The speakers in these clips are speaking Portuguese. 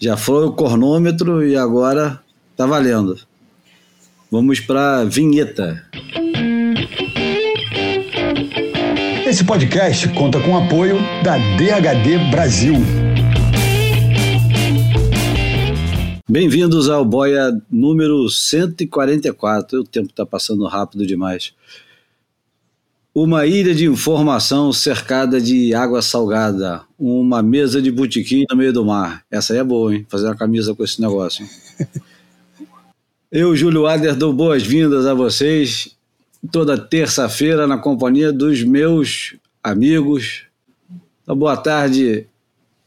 Já foi o cornômetro e agora tá valendo. Vamos para vinheta. Esse podcast conta com o apoio da DHD Brasil. Bem-vindos ao Boia número 144. O tempo está passando rápido demais. Uma ilha de informação cercada de água salgada. Uma mesa de botequim no meio do mar. Essa aí é boa, hein? Fazer uma camisa com esse negócio. Eu, Júlio Ader, dou boas-vindas a vocês toda terça-feira na companhia dos meus amigos. Então, boa tarde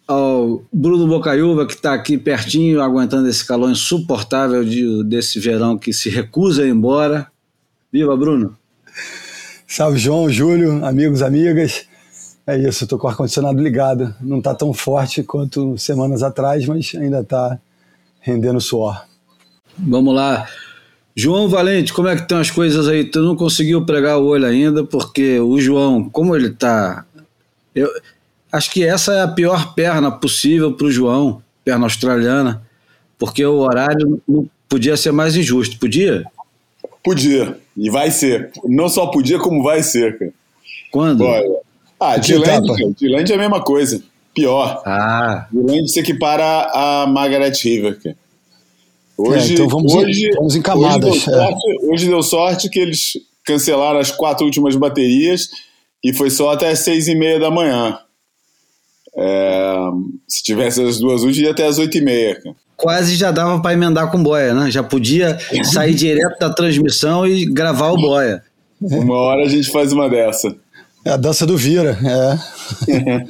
ao Bruno Bocaiúva, que está aqui pertinho, aguentando esse calor insuportável de, desse verão que se recusa a ir embora. Viva, Bruno! Salve, João, Júlio, amigos, amigas. É isso, estou com o ar-condicionado ligado. Não está tão forte quanto semanas atrás, mas ainda está rendendo suor. Vamos lá. João Valente, como é que estão as coisas aí? Tu não conseguiu pregar o olho ainda, porque o João, como ele está. Eu acho que essa é a pior perna possível para o João, perna australiana, porque o horário não podia ser mais injusto. Podia? Podia. E vai ser. Não só podia, como vai ser, cara. Quando? Olha. Ah, Dilande, é a mesma coisa. Pior. Ah. Dilande se equipara a Margaret River, cara. Hoje, é, então vamos, hoje, em, vamos em camadas. Hoje deu, é. sorte, hoje deu, sorte, que eles cancelaram as quatro últimas baterias e foi só até as seis e meia da manhã. É, se tivesse as duas últimas, ia até as oito e meia. Quase já dava para emendar com boia, né? Já podia sair direto da transmissão e gravar o boia. Uma hora a gente faz uma dessa. É a dança do Vira, é.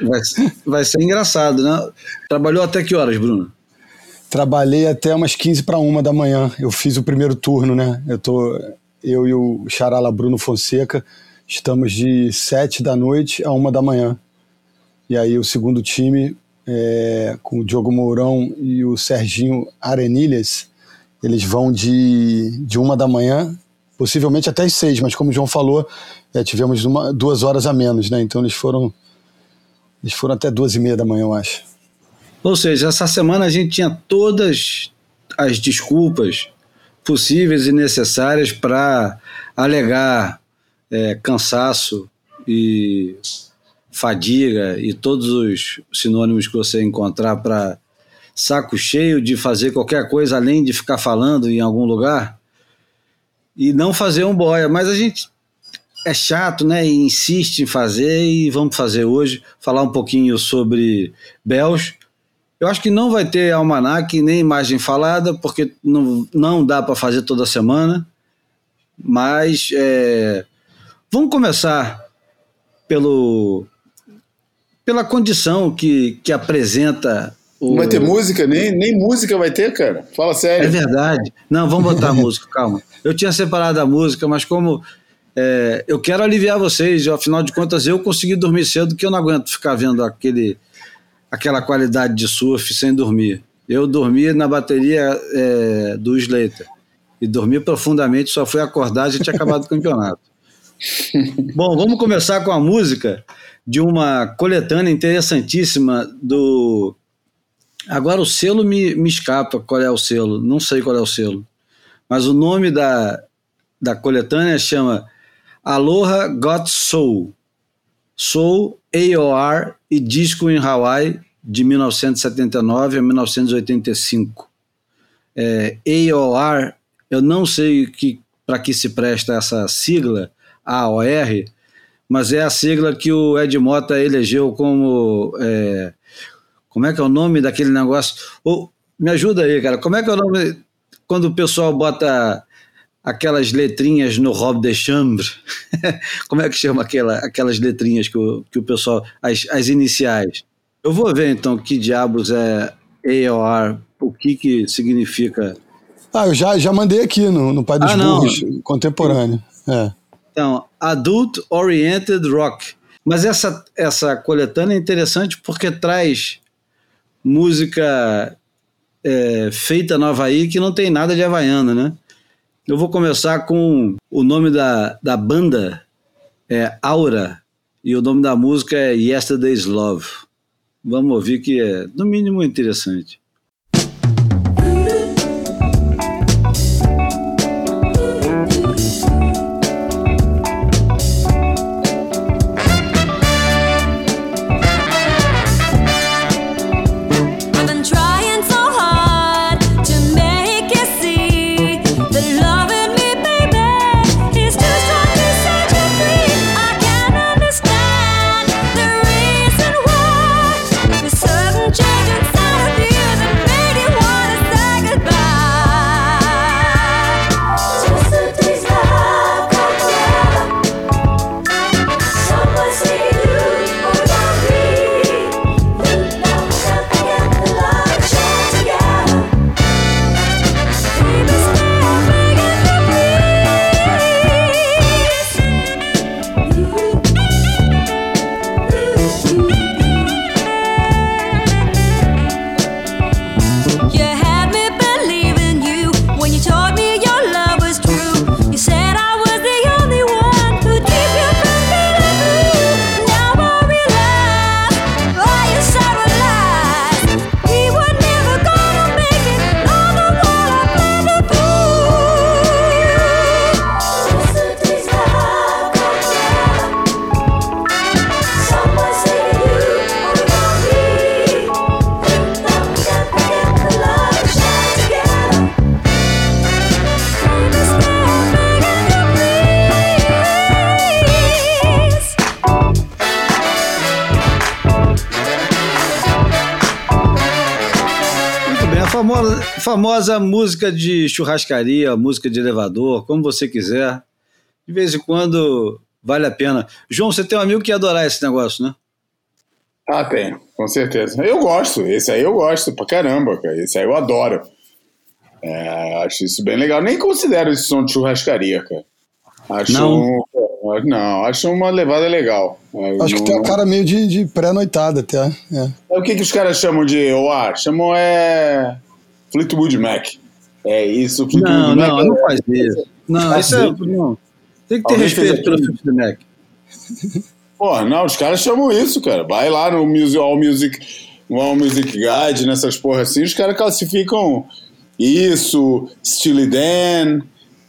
vai, vai ser engraçado, né? Trabalhou até que horas, Bruno? Trabalhei até umas 15 para uma da manhã. Eu fiz o primeiro turno, né? Eu, tô, eu e o Charala Bruno Fonseca estamos de 7 da noite a uma da manhã. E aí o segundo time, é, com o Diogo Mourão e o Serginho Arenilhas, eles vão de, de uma da manhã, possivelmente até as seis, mas como o João falou, é, tivemos uma, duas horas a menos, né? Então eles foram, eles foram até duas e meia da manhã, eu acho. Ou seja, essa semana a gente tinha todas as desculpas possíveis e necessárias para alegar é, cansaço e fadiga e todos os sinônimos que você encontrar para saco cheio de fazer qualquer coisa além de ficar falando em algum lugar e não fazer um boia. Mas a gente é chato, né? E insiste em fazer e vamos fazer hoje, falar um pouquinho sobre Bells eu acho que não vai ter almanac nem imagem falada, porque não, não dá para fazer toda semana. Mas é, vamos começar pelo, pela condição que, que apresenta. O... Não vai ter música? Nem, nem música vai ter, cara. Fala sério. É verdade. Não, vamos botar música, calma. Eu tinha separado a música, mas como é, eu quero aliviar vocês, afinal de contas eu consegui dormir cedo, que eu não aguento ficar vendo aquele aquela qualidade de surf sem dormir. Eu dormi na bateria é, do Slater e dormi profundamente, só fui acordar e tinha acabado o campeonato. Bom, vamos começar com a música de uma coletânea interessantíssima do. Agora o selo me, me escapa qual é o selo, não sei qual é o selo, mas o nome da, da coletânea chama Aloha Got Soul. Soul AOR e Disco em Hawaii de 1979 a 1985. É, AOR, eu não sei para que se presta essa sigla, AOR, mas é a sigla que o Ed Mota elegeu como. É, como é que é o nome daquele negócio? Oh, me ajuda aí, cara. Como é que é o nome quando o pessoal bota aquelas letrinhas no robe de chambre. Como é que chama aquela, aquelas letrinhas que o, que o pessoal. As, as iniciais. Eu vou ver então que diabos é AOR, o que, que significa. Ah, eu já, já mandei aqui no, no Pai dos ah, Burros, contemporâneo. É. Então, Adult Oriented Rock. Mas essa, essa coletânea é interessante porque traz música é, feita no Havaí que não tem nada de havaiana, né? Eu vou começar com o nome da, da banda, é Aura, e o nome da música é Yesterday's Love. Vamos ouvir que é, no mínimo, interessante. Famosa música de churrascaria, música de elevador, como você quiser. De vez em quando vale a pena. João, você tem um amigo que ia adorar esse negócio, né? Ah, tenho, com certeza. Eu gosto, esse aí eu gosto pra caramba, cara. Esse aí eu adoro. É, acho isso bem legal. Nem considero esse som de churrascaria, cara. Acho não. Um, não, acho uma levada legal. Acho não, que tem a cara meio de, de pré-noitada até. É. O que, que os caras chamam de OA? Chamam é. Fleetwood Mac. É isso, Fleetwood não, Mac. Não, não, não faz isso. Não, isso é. Não. Tem que ter Alguém respeito pelo Fleetwood Mac. Pô, não, os caras chamam isso, cara. Vai lá no Music, All Music, All Music Guide, nessas porras assim, os caras classificam isso, Steely Dan,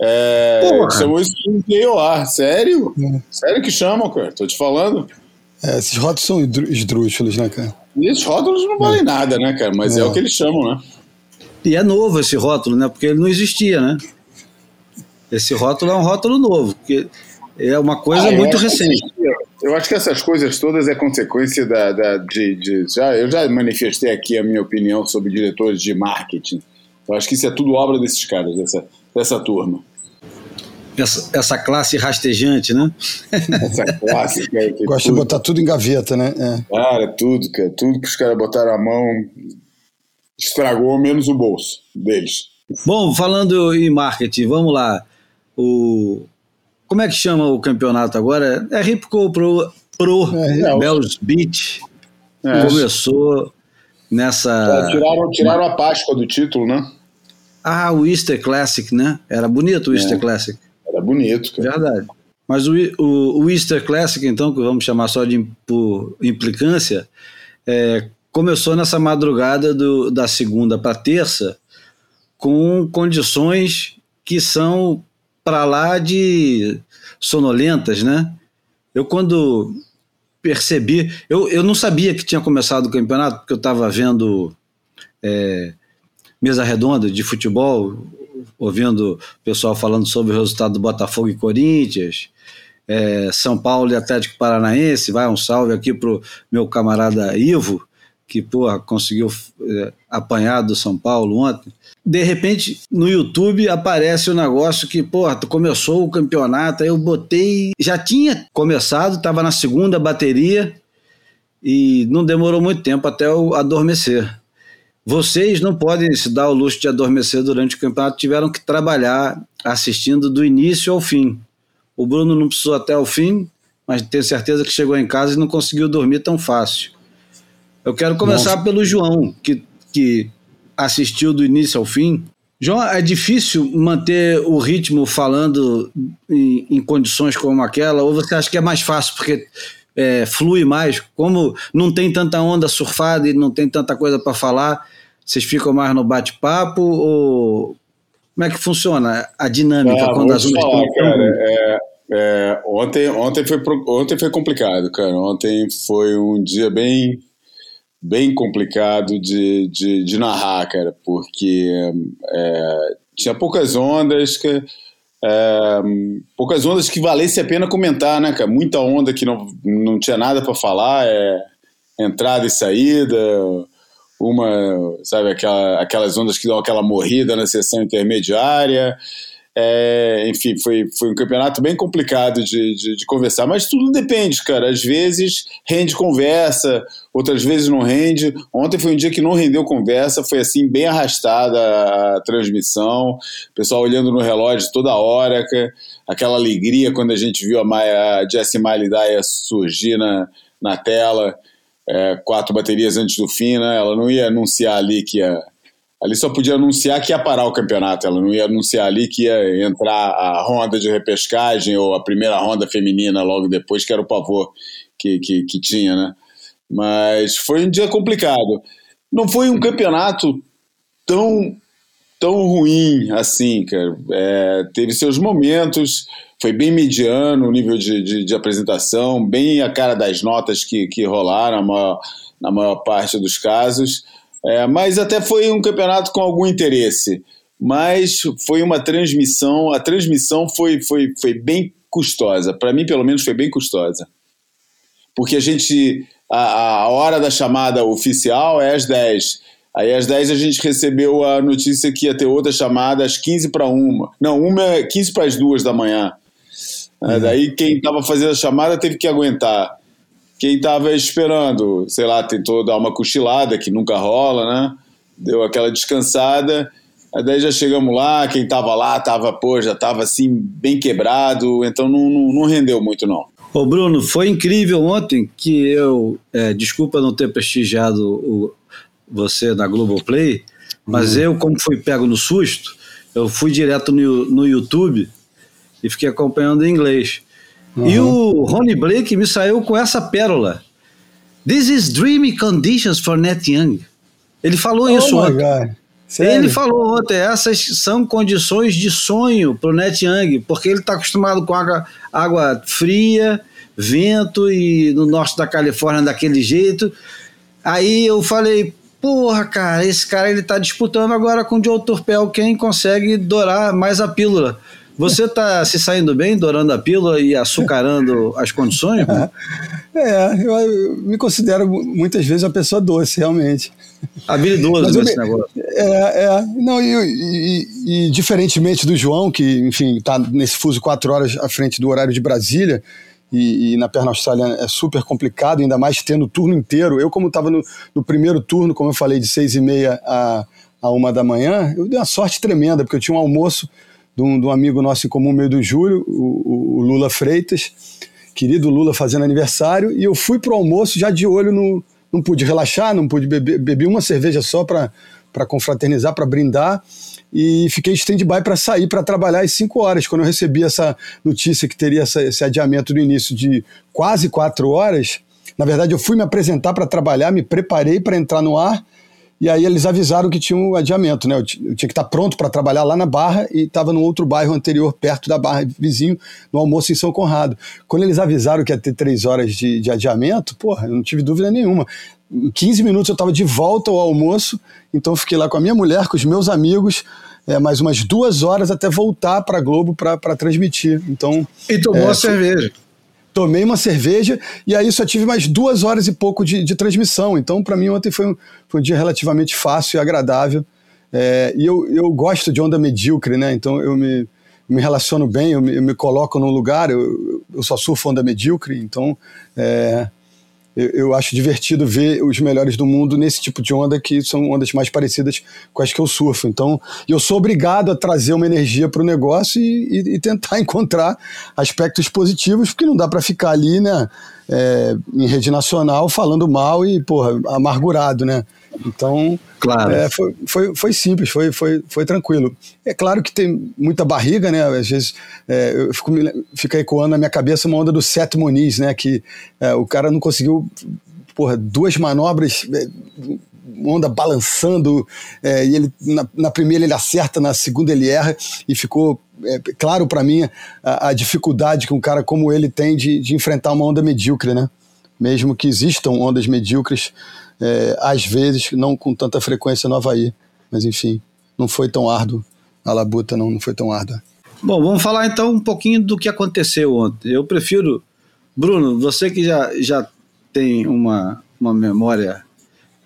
é, chamam isso de KOR. Sério? É. Sério que chamam, cara? Tô te falando. É, esses rótulos são esdrúxulos, né, cara? E esses rótulos não valem é. nada, né, cara? Mas é. é o que eles chamam, né? E é novo esse rótulo, né? Porque ele não existia, né? Esse rótulo é um rótulo novo, porque é uma coisa ah, muito recente. Que, eu acho que essas coisas todas é consequência da, da de, de, já eu já manifestei aqui a minha opinião sobre diretores de marketing. Eu acho que isso é tudo obra desses caras, dessa, dessa turma. Essa, essa classe rastejante, né? Essa classe. Cara, Gosta de botar tudo em gaveta, né? É. Cara, tudo, cara. Tudo que os caras botaram a mão estragou menos o bolso deles. Bom, falando em marketing, vamos lá. O como é que chama o campeonato agora? É Ripco Pro, Pro é, é, Bells Beach. É. Começou nessa. tiraram, tiraram a Páscoa do título, né? Ah, o Easter Classic, né? Era bonito o Easter é. Classic. Era bonito, cara. Verdade. Mas o, o, o, Easter Classic, então, que vamos chamar só de por implicância, é, começou nessa madrugada do, da segunda para terça com condições que são para lá de sonolentas, né? Eu quando percebi, eu, eu não sabia que tinha começado o campeonato, porque eu estava vendo é, mesa redonda de futebol, ouvindo o pessoal falando sobre o resultado do Botafogo e Corinthians, é, São Paulo e Atlético Paranaense, vai um salve aqui pro meu camarada Ivo, que porra, conseguiu é, apanhar do São Paulo ontem. De repente, no YouTube aparece um negócio que, porra, começou o campeonato, aí eu botei. Já tinha começado, estava na segunda bateria e não demorou muito tempo até eu adormecer. Vocês não podem se dar o luxo de adormecer durante o campeonato, tiveram que trabalhar assistindo do início ao fim. O Bruno não precisou até o fim, mas tenho certeza que chegou em casa e não conseguiu dormir tão fácil. Eu quero começar Nossa. pelo João, que, que assistiu do início ao fim. João, é difícil manter o ritmo falando em, em, condições como aquela, ou você acha que é mais fácil porque é, flui mais? Como não tem tanta onda surfada e não tem tanta coisa para falar, vocês ficam mais no bate-papo ou como é que funciona a dinâmica ah, quando as ondas falar, estão... Cara, é, é, ontem, ontem, foi, ontem foi complicado, cara. Ontem foi um dia bem bem complicado de, de, de narrar, cara, porque é, tinha poucas ondas que é, poucas ondas que valesse a pena comentar, né, cara? Muita onda que não, não tinha nada para falar, é entrada e saída, uma, sabe, aquela, aquelas ondas que dão aquela morrida na sessão intermediária. É, enfim, foi, foi um campeonato bem complicado de, de, de, conversar, mas tudo depende, cara. Às vezes rende conversa, outras vezes não rende. Ontem foi um dia que não rendeu conversa, foi assim, bem arrastada a transmissão, o pessoal olhando no relógio toda hora, aquela alegria quando a gente viu a, Maia, a Jessie Miley Dyer surgir na, na tela, é, quatro baterias antes do fim, né? Ela não ia anunciar ali que ia ali só podia anunciar que ia parar o campeonato, ela não ia anunciar ali que ia entrar a ronda de repescagem ou a primeira ronda feminina logo depois, que era o pavor que, que, que tinha, né? Mas foi um dia complicado. Não foi um campeonato tão tão ruim assim, cara. É, teve seus momentos, foi bem mediano o nível de, de, de, apresentação, bem a cara das notas que, que rolaram na maior, na maior parte dos casos. É, mas até foi um campeonato com algum interesse. Mas foi uma transmissão, a transmissão foi, foi, foi bem custosa. Para mim, pelo menos, foi bem custosa. Porque a gente. A, a hora da chamada oficial é às 10. Aí às 10 a gente recebeu a notícia que ia ter outra chamada às 15 para uma. Não, uma é 15 para as duas da manhã. É, uhum. Daí quem estava fazendo a chamada teve que aguentar quem estava esperando, sei lá, tentou dar uma cochilada, que nunca rola, né? Deu aquela descansada. Aí daí já chegamos lá, quem estava lá tava, pô, já estava assim, bem quebrado, então não, não, não, rendeu muito, não. Ô Bruno, foi incrível ontem que eu, é, desculpa não ter prestigiado o, você na Globoplay, mas uhum. eu, como fui pego no susto, eu fui direto no, no YouTube e fiquei acompanhando em inglês. Uhum. E o Ronnie Blake me saiu com essa pérola. This is dreamy conditions for Net Young. Ele falou oh isso ontem. Ele falou ontem, essas são condições de sonho para o Net Young, porque ele está acostumado com água, água fria, vento e no norte da Califórnia daquele jeito. Aí eu falei, porra, cara, esse cara ele tá disputando agora com o Joe Turpel quem consegue dourar mais a pílula. Você está se saindo bem, dourando a pílula e açucarando as condições? É, eu, eu, me considero muitas vezes uma pessoa doce, realmente. Habilidoso nesse negócio. É, é. Não, e, e, e, diferentemente do João, que, enfim, está nesse fuso quatro horas à frente do horário de Brasília, e, e, na perna australiana é super complicado, ainda mais tendo o turno inteiro. Eu, como estava no, no, primeiro turno, como eu falei, de seis e meia a, a uma da manhã, eu dei uma sorte tremenda, porque eu tinha um almoço de um, de um amigo nosso em comum, meio do Júlio, o, o, Lula Freitas, querido Lula fazendo aniversário, e eu fui pro almoço já de olho no. Não pude relaxar, não pude beber, bebi uma cerveja só para confraternizar, para brindar, e fiquei stand-by para sair para trabalhar às 5 horas. Quando eu recebi essa notícia que teria essa, esse adiamento no início de quase 4 horas, na verdade eu fui me apresentar para trabalhar, me preparei para entrar no ar e aí eles avisaram que tinha um adiamento, né? Eu, tinha que estar pronto para trabalhar lá na Barra e estava no outro bairro anterior, perto da Barra, vizinho, no almoço em São Conrado. Quando eles avisaram que ia ter três horas de, de adiamento, porra, eu não tive dúvida nenhuma. Em 15 minutos eu estava de volta ao almoço, então fiquei lá com a minha mulher, com os meus amigos, é, mais umas duas horas até voltar para a Globo para transmitir. Então, e tomou é, a cerveja tomei uma cerveja e aí só tive mais duas horas e pouco de, de transmissão. Então, para mim, ontem foi um, foi um dia relativamente fácil e agradável. É, e eu, eu gosto de onda medíocre, né? Então, eu me, me relaciono bem, eu me, eu me coloco num lugar, eu, eu só surfo onda medíocre, então é, eu, eu, acho divertido ver os melhores do mundo nesse tipo de onda que são ondas mais parecidas com as que eu surfo. Então, eu sou obrigado a trazer uma energia para o negócio e, e, e, tentar encontrar aspectos positivos, porque não dá para ficar ali, né, é, em rede nacional falando mal e, porra, amargurado, né? Então, Claro. É, foi, foi, foi simples, foi, foi, foi tranquilo. É claro que tem muita barriga, né? Às vezes é, eu fico, fica ecoando na minha cabeça uma onda do Seth Moniz, né? Que é, o cara não conseguiu, porra, duas manobras, é, onda balançando, é, e ele na, na, primeira ele acerta, na segunda ele erra, e ficou é, claro para mim a, a, dificuldade que um cara como ele tem de, de enfrentar uma onda medíocre, né? Mesmo que existam ondas medíocres é, às vezes, não com tanta frequência no Havaí. Mas enfim, não foi tão árduo. A labuta não, não foi tão árdua. Bom, vamos falar então um pouquinho do que aconteceu ontem. Eu prefiro, Bruno, você que já, já tem uma, uma memória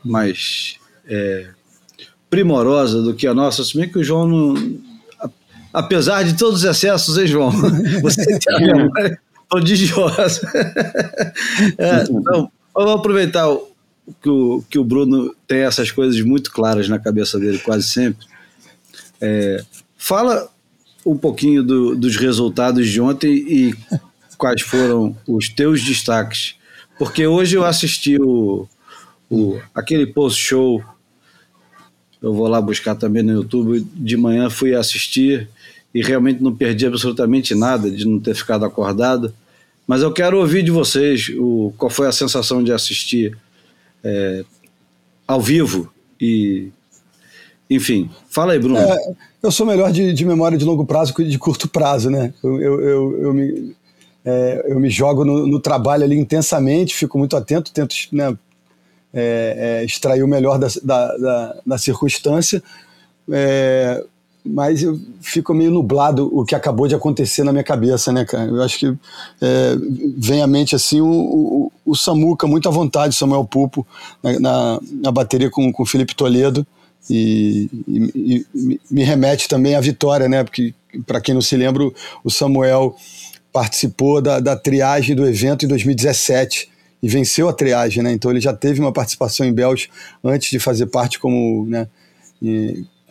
mais é, primorosa do que a nossa, se bem que o João não. Apesar de todos os excessos, hein, João? Você tem a memória prodigiosa. é, então, vamos aproveitar que o, que o Bruno tem essas coisas muito claras na cabeça dele, quase sempre. É, fala um pouquinho do, dos resultados de ontem e quais foram os teus destaques. Porque hoje eu assisti o, o aquele post-show, eu vou lá buscar também no YouTube, de manhã fui assistir e realmente não perdi absolutamente nada de não ter ficado acordado. Mas eu quero ouvir de vocês o, qual foi a sensação de assistir é, ao vivo e enfim, fala aí, Bruno. É, eu sou melhor de, de, memória de longo prazo que de curto prazo, né? Eu, eu, eu, eu me, é, eu me jogo no, no, trabalho ali intensamente, fico muito atento, tento né, é, é extrair o melhor da, da, da, da circunstância. Mas eu fico meio nublado o que acabou de acontecer na minha cabeça, né, cara? Eu acho que é, vem à mente assim o, o, o, Samuca muito à vontade, Samuel Pupo, na, na, na bateria com, o Felipe Toledo. E, e, e, me remete também à vitória, né? Porque, para quem não se lembra, o Samuel participou da, da triagem do evento em 2017 e venceu a triagem, né? Então ele já teve uma participação em Bells antes de fazer parte como, né?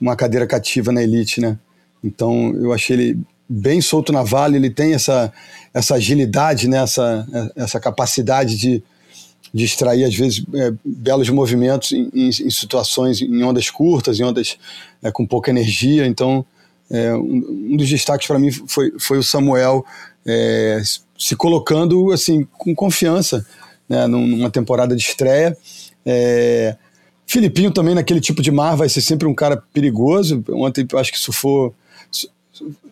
Uma cadeira cativa na elite, né? Então eu achei ele bem solto na vale, ele tem essa, essa agilidade, né? essa, essa capacidade de, de extrair, às vezes, é, belos movimentos em, em, em, situações, em ondas curtas, em ondas é, com pouca energia. Então, é, um, um, dos destaques para mim foi, foi o Samuel é, se colocando assim com confiança né, numa temporada de estreia. É, Filipinho também naquele tipo de mar vai ser sempre um cara perigoso. Ontem acho que for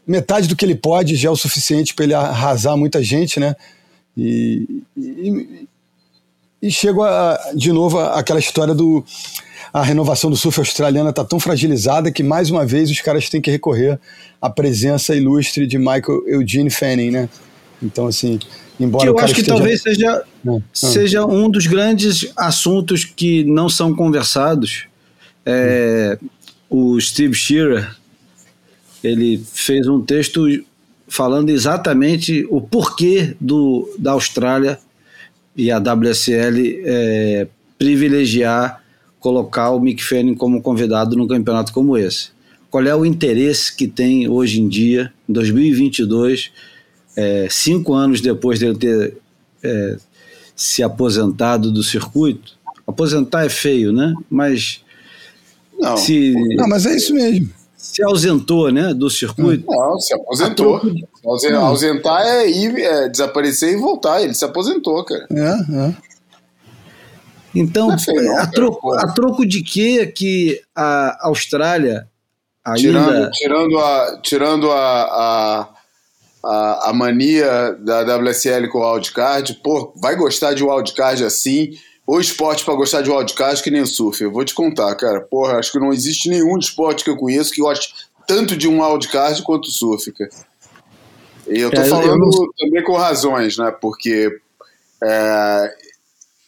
metade do que ele pode já é o suficiente para ele arrasar muita gente, né? E, e, e chego a, de novo àquela história do a renovação do surf australiana está tão fragilizada que mais uma vez os caras têm que recorrer à presença ilustre de Michael Eugene Fanning, né? Então assim, Embora que eu acho que esteja... talvez seja, não, não. seja um dos grandes assuntos que não são conversados. É, o Steve Shearer ele fez um texto falando exatamente o porquê do, da Austrália e a WSL é, privilegiar colocar o Mick Fanning como convidado num campeonato como esse. Qual é o interesse que tem hoje em dia, em 2022, é, cinco anos depois dele ter é, se aposentado do circuito, aposentar é feio, né? Mas não, se, não, mas é isso mesmo. Se ausentou, né, do circuito. Não, se aposentou. Ausentar é ir, é desaparecer e voltar. Ele se aposentou, cara. É, é. Então, é feio, não, a, troco, a troco de que que a Austrália ainda... Tirando, tirando a, tirando a, a a, a mania da WSL com o wildcard. Pô, vai gostar de wildcard assim? Ou esporte para gostar de wildcard que nem o surf? Eu vou te contar, cara. Porra, acho que não existe nenhum esporte que eu conheço que goste tanto de um wildcard quanto o surf, cara. E eu tô é, falando eu também com razões, né? Porque é,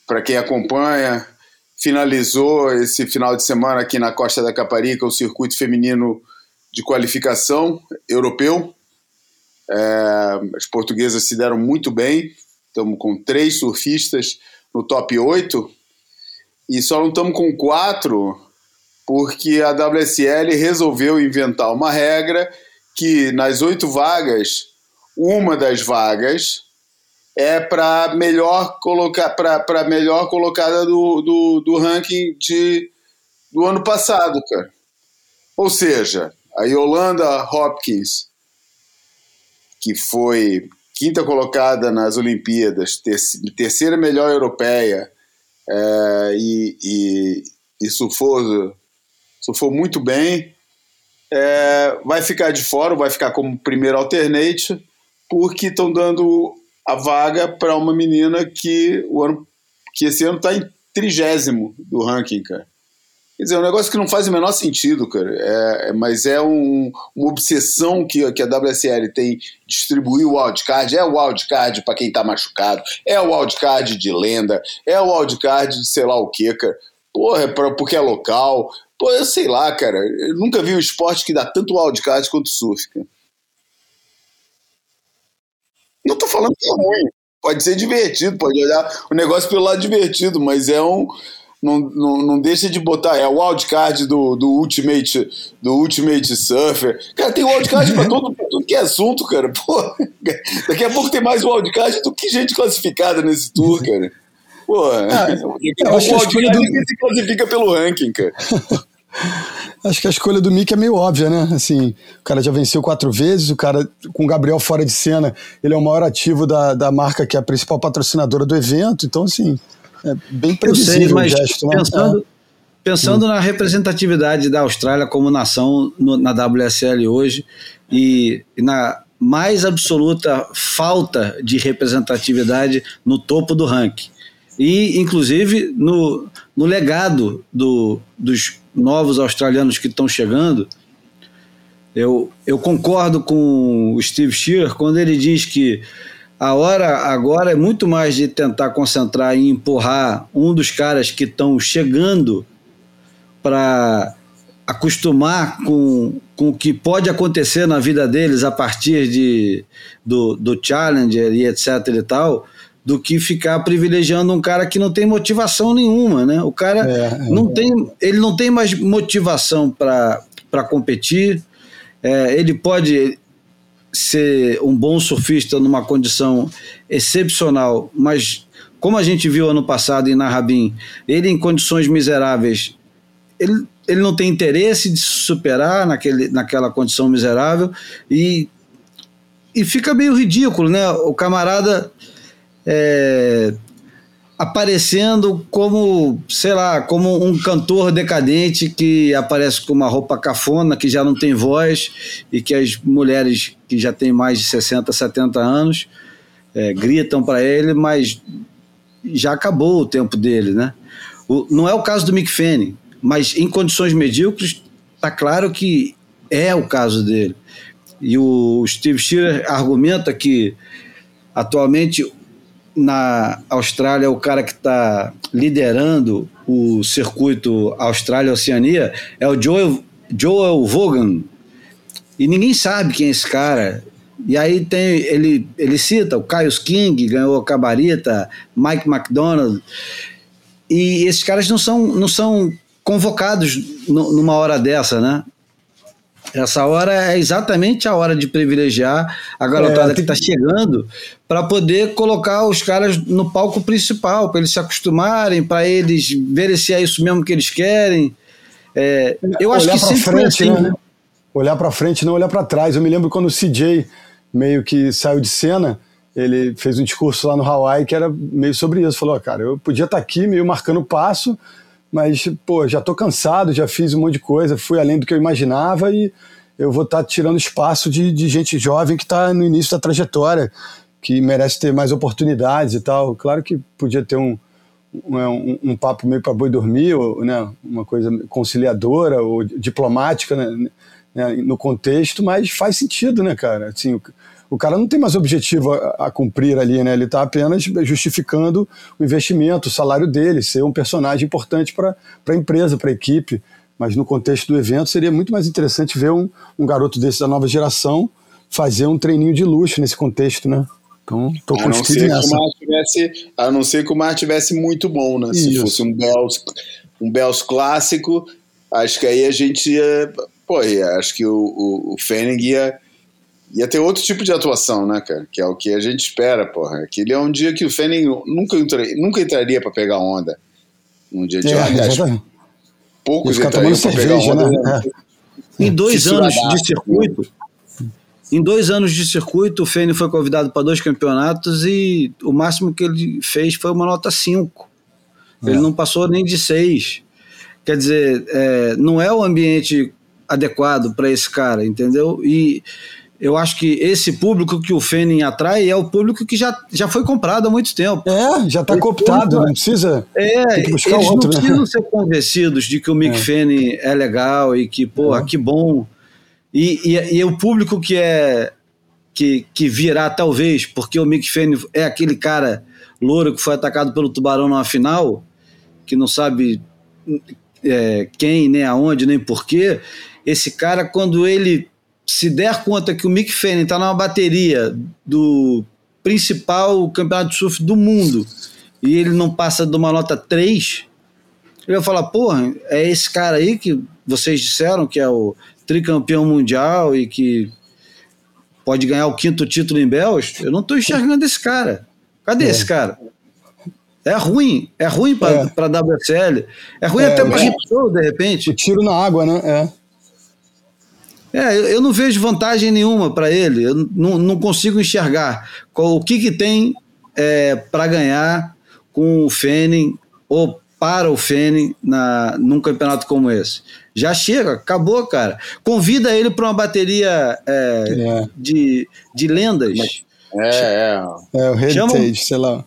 para quem acompanha, finalizou esse final de semana aqui na Costa da Caparica o circuito feminino de qualificação europeu. É, as portuguesas se deram muito bem, estamos com três surfistas no top 8 e só não estamos com quatro porque a WSL resolveu inventar uma regra que nas oito vagas, uma das vagas é para melhor colocar para melhor colocada do, do, do ranking de do ano passado, cara. Ou seja, a Yolanda Hopkins, que foi quinta colocada nas Olimpíadas, terceira melhor europeia, é, e, e, e surfou, surfou muito bem, é, vai ficar de fora, vai ficar como primeiro alternate, porque estão dando a vaga para uma menina que, o ano, que esse ano está em trigésimo do ranking, cara. Quer dizer, é um negócio que não faz o menor sentido, cara. É, é mas é um, uma obsessão que, que a WSL tem distribuir o wildcard. É o wildcard para quem tá machucado. É o wildcard de lenda. É o wildcard de sei lá o que, cara. Porra, é pra, porque é local. Pô, eu sei lá, cara. Eu nunca vi um esporte que dá tanto wildcard quanto surf, cara. Não tô falando que é ruim. Pode ser divertido, pode olhar o negócio pelo lado divertido, mas é um não, não, não deixa de botar. É o wildcard do, do Ultimate do Ultimate Surfer. Cara, tem wildcard pra todo, tudo que é assunto, cara. Pô, daqui a pouco tem mais wildcard do que gente classificada nesse tour, cara. Pô, ah, é, o wildcard do... que se classifica pelo ranking, cara. Acho que a escolha do Mick é meio óbvia, né? Assim, o cara já venceu quatro vezes, o cara, com o Gabriel fora de cena, ele é o maior ativo da, da marca que é a principal patrocinadora do evento, então, assim, é bem previsível sei, mas gesto, né? pensando, é. pensando hum. na representatividade da Austrália como nação no, na WSL hoje e, e na mais absoluta falta de representatividade no topo do ranking. E, inclusive, no, no legado do, dos novos australianos que estão chegando, eu, eu concordo com o Steve Shearer quando ele diz que a hora agora é muito mais de tentar concentrar e empurrar um dos caras que estão chegando para acostumar com, com o que pode acontecer na vida deles a partir de, do, do Challenger e etc e tal, do que ficar privilegiando um cara que não tem motivação nenhuma, né? O cara é, é, não tem, ele não tem mais motivação para competir, é, ele pode ser um bom surfista numa condição excepcional, mas como a gente viu ano passado em Narrabim, ele em condições miseráveis, ele, ele não tem interesse de se superar naquele, naquela condição miserável e, e fica meio ridículo, né? O camarada é, aparecendo como, sei lá, como um cantor decadente que aparece com uma roupa cafona, que já não tem voz e que as mulheres que já têm mais de 60, 70 anos é, gritam para ele, mas já acabou o tempo dele, né? O, não é o caso do Mick Fanning, mas em condições medíocres está claro que é o caso dele. E o Steve Shearer argumenta que atualmente na Austrália, o cara que está liderando o circuito Austrália-Oceania é o Joel, Joel Vaughan. E ninguém sabe quem é esse cara. E aí tem, ele, ele cita o Kyle King, ganhou a Cabarita, Mike McDonald. E esses caras não são, não são convocados numa hora dessa, né? Essa hora é exatamente a hora de privilegiar a garotada é, que está chegando para poder colocar os caras no palco principal, para eles se acostumarem, para eles verem se é isso mesmo que eles querem. É, eu acho que sempre frente, assim, né? né? Olhar para frente, não olhar para trás. Eu me lembro quando o CJ meio que saiu de cena, ele fez um discurso lá no Hawaii que era meio sobre isso. Falou, cara, eu podia estar tá aqui meio marcando passo, mas, pô, já tô cansado, já fiz um monte de coisa, fui além do que eu imaginava e eu vou estar tá tirando espaço de, de gente jovem que está no início da trajetória, que merece ter mais oportunidades e tal. Claro que podia ter um, um, é, um, um papo meio para boi dormir, ou, né, uma coisa conciliadora ou diplomática né, né, no contexto, mas faz sentido, né, cara? Assim, o, o cara não tem mais objetivo a, a cumprir ali, né? Ele está apenas justificando o investimento, o salário dele, ser um personagem importante para a empresa, para a equipe. Mas no contexto do evento seria muito mais interessante ver um, um garoto desse da nova geração fazer um treininho de luxo nesse contexto, né? Então, tô a não ser nessa. Que o mar tivesse, a não ser que o mar tivesse muito bom, né? Isso. Se fosse um Bells, um Bells clássico, acho que aí a gente ia. Pô, acho que o, o, o Fanning ia, ia ter outro tipo de atuação, né, cara? Que é o que a gente espera, porra. Aquele é um dia que o Fanning nunca, nunca entraria para pegar onda. Um dia de é, poucos ficar tomando cerveja, né? É. Em dois anos de circuito, em dois anos de circuito, o Fene foi convidado para dois campeonatos e o máximo que ele fez foi uma nota 5. É. Ele não passou nem de 6. Quer dizer, é, não é o ambiente adequado para esse cara, entendeu? E eu acho que esse público que o Fênin atrai é o público que já, já foi comprado há muito tempo. É, já está cooptado, não precisa. É, eles outro, não né? precisam ser convencidos de que o Mick é. Fanning é legal e que, pô, é. que bom e, e, e o público que é que, que virá, talvez, porque o Mick Fanning é aquele cara louro que foi atacado pelo tubarão numa final, que não sabe é, quem, nem aonde, nem porquê. Esse cara, quando ele se der conta que o Mick Fanning está numa bateria do principal campeonato de surf do mundo e ele não passa de uma nota 3, ele vai falar: porra, é esse cara aí que vocês disseram que é o tricampeão mundial e que pode ganhar o quinto título em Bells, eu não estou enxergando esse cara. Cadê é. esse cara? É ruim, é ruim para é. a WSL, é ruim é, até para Ripsol, de repente. O tiro na água, né? É. É, eu não vejo vantagem nenhuma para ele, eu não, não consigo enxergar qual, o que, que tem é, para ganhar com o Fênin ou para o Fene na, num campeonato como esse. Já chega, acabou, cara. Convida ele para uma bateria é, é. De, de lendas. É, é. É, o Heritage, chama, sei lá.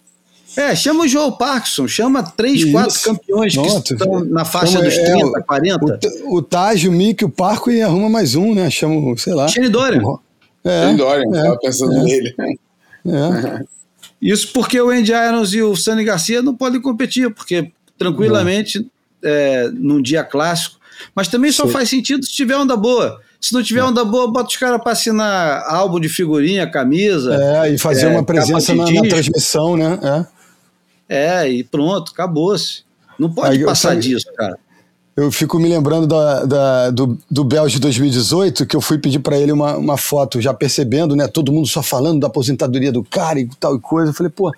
É, chama o Joel Parkinson, chama três, Isso. quatro campeões Nossa, que estão na faixa chama, dos 30, é, 40. O, o Taj, o Mick, o Parco e arruma mais um, né? Chama, sei lá. Shane Dorian. É, Shane Dorian, é, tava pensando é, nele. É. Isso porque o Andy Irons e o Sunny Garcia não podem competir, porque tranquilamente é, num dia clássico. Mas também só Sim. faz sentido se tiver onda boa. Se não tiver é. onda boa, bota os caras para assinar álbum de figurinha, camisa. É, e fazer é, uma presença na, na, transmissão, né? É, é e pronto, acabou-se. Não pode Aí, passar eu, disso, cara. Eu fico me lembrando da, da, do, do Bel de 2018, que eu fui pedir para ele uma, uma foto, já percebendo, né? Todo mundo só falando da aposentadoria do cara e tal e coisa. Eu falei, pô,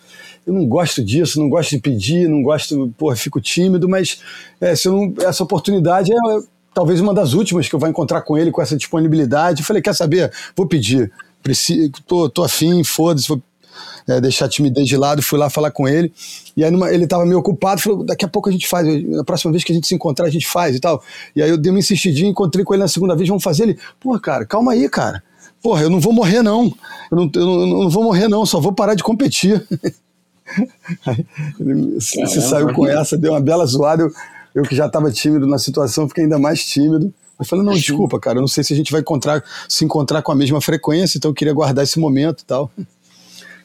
eu não gosto disso, não gosto de pedir, não gosto, porra, fico tímido, mas é, se não, essa oportunidade é, é talvez uma das últimas que eu vou encontrar com ele com essa disponibilidade. Eu falei, quer saber? Vou pedir. Preciso, tô, tô afim, foda-se, vou é, deixar a timidez de lado, fui lá falar com ele. E aí numa, ele estava meio ocupado, falou: daqui a pouco a gente faz, na próxima vez que a gente se encontrar, a gente faz e tal. E aí eu dei uma insistidinha, encontrei com ele na segunda vez, vamos fazer ele. Pô, cara, calma aí, cara. Porra, eu não vou morrer, não. Eu não, eu não, eu não vou morrer, não, só vou parar de competir. ele se, se saiu com essa, deu uma bela zoada. Eu, eu que já estava tímido na situação, fiquei ainda mais tímido. Eu falei, não, desculpa, cara, eu não sei se a gente vai encontrar, se encontrar com a mesma frequência, então eu queria guardar esse momento e tal.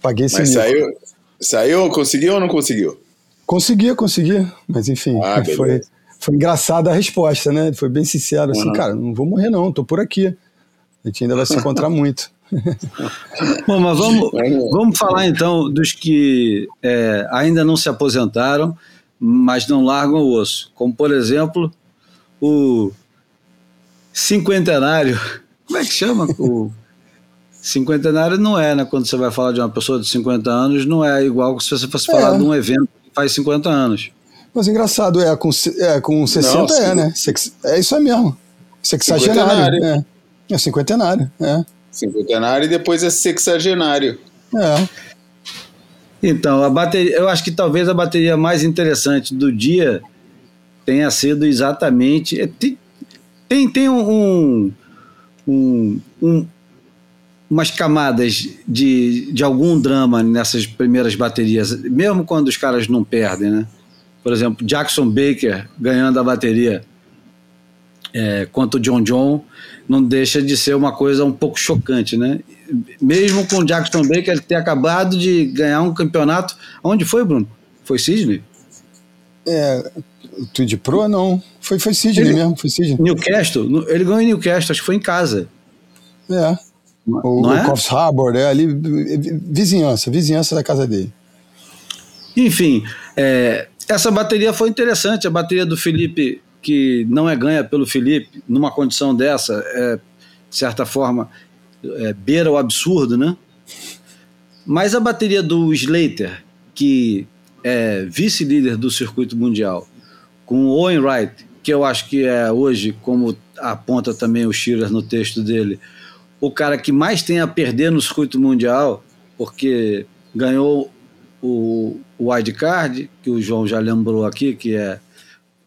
Paguei esse Mas saiu, saiu, conseguiu ou não conseguiu? Conseguia, conseguia. Mas enfim, ah, foi, foi engraçada a resposta, né? Ele foi bem sincero, assim, uhum. cara, não vou morrer não, tô por aqui. A gente ainda vai se encontrar muito. Bom, mas vamos, vamos falar então dos que é, ainda não se aposentaram, mas não largam o osso. Como, por exemplo, o cinquentenário. Como é que chama? O cinquentenário não é, né? Quando você vai falar de uma pessoa de 50 anos, não é igual se você fosse falar é. de um evento que faz 50 anos. Mas engraçado, é, com, é, com 60 não, é, né? É isso aí mesmo. Sexagenário. É. é cinquentenário, é. Cinquentenário e depois é sexagenário. É. Então, a bateria, eu acho que talvez a bateria mais interessante do dia tenha sido exatamente. É, tem, tem um, um, um, umas camadas de, de algum drama nessas primeiras baterias, mesmo quando os caras não perdem, né? Por exemplo, Jackson Baker ganhando a bateria é, contra o John John não deixa de ser uma coisa um pouco chocante, né? Mesmo com o Jackson Baker ter acabado de ganhar um campeonato. Onde foi, Bruno? Foi Sydney? É, Tweed Pro não. Foi, foi Sydney ele, mesmo, foi Sydney. Newcastle? Ele ganhou em Newcastle, acho que foi em casa. É. O, não o é? Coffs Harbor, é ali, vizinhança, vizinhança da casa dele. Enfim, é, essa bateria foi interessante, a bateria do Felipe que não é ganha pelo Felipe numa condição dessa, é, de certa forma, é, beira o absurdo, né? Mas a bateria do Slater, que é vice-líder do circuito mundial, com o Owen Wright, que eu acho que é hoje, como aponta também o Schiller no texto dele, o cara que mais tem a perder no circuito mundial, porque ganhou o, o wildcard, que o João já lembrou aqui, que é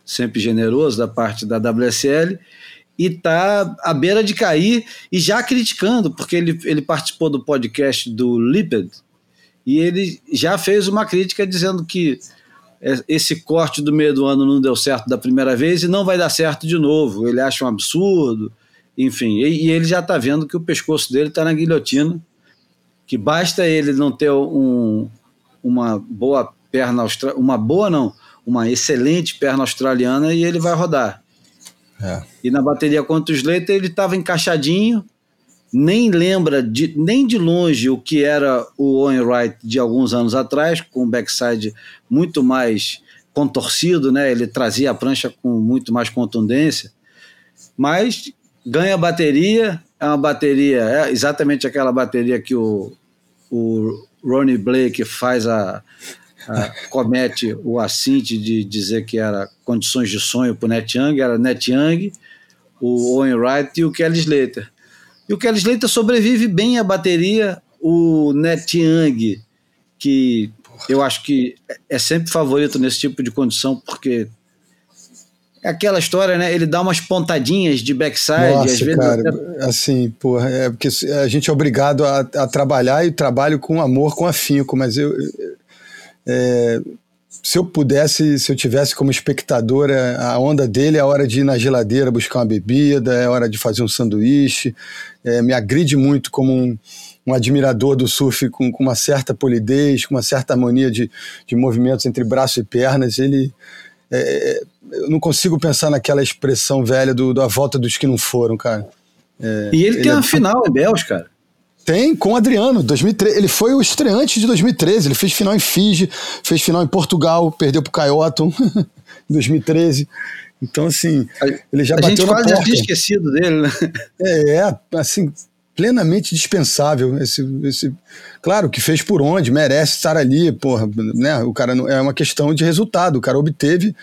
sempre generoso da parte da WSL, e está à beira de cair e já criticando, porque ele, ele participou do podcast do Lipid e ele já fez uma crítica dizendo que esse corte do meio do ano não deu certo da primeira vez e não vai dar certo de novo. Ele acha um absurdo, enfim. E, e ele já está vendo que o pescoço dele está na guilhotina, que basta ele não ter um, uma boa perna australiana, uma boa não, uma excelente perna australiana e ele vai rodar. É. E na bateria contra o Slater ele estava encaixadinho, nem lembra de, nem de longe o que era o Owen Wright de alguns anos atrás, com o backside muito mais contorcido, né? Ele trazia a prancha com muito mais contundência, mas ganha bateria, é uma bateria, é exatamente aquela bateria que o, o Ronnie Blake faz a, a comete o assinte de dizer que era condições de sonho para o Net Young, era Net Young, o Owen Wright e o Kelly Slater. E o Kelly Slater sobrevive bem à bateria, o Net Young, que eu acho que é sempre favorito nesse tipo de condição, porque aquela história, né? Ele dá umas pontadinhas de backside. Nossa, às vezes cara, até... assim, porra, é porque a gente é obrigado a, a, trabalhar e trabalho com amor, com afinco, mas eu. É, se eu pudesse, se eu tivesse como espectadora, a onda dele é a hora de ir na geladeira buscar uma bebida, é hora de fazer um sanduíche. É, me agride muito como um, um admirador do surf com, com, uma certa polidez, com uma certa harmonia de, de movimentos entre braço e pernas. Ele. É, eu não consigo pensar naquela expressão velha do, da volta dos que não foram, cara. É, e ele, ele tem é uma final em Bells, cara. Tem, com o Adriano. 2013, ele foi o estreante de 2013. Ele fez final em Fiji, fez final em Portugal, perdeu pro Caioton em 2013. Então, assim, ele já a bateu gente na quase porta. tinha esquecido dele, né? É, é, assim, plenamente dispensável. Esse, esse, claro que fez por onde, merece estar ali, porra, né? O cara não, é uma questão de resultado. O cara obteve,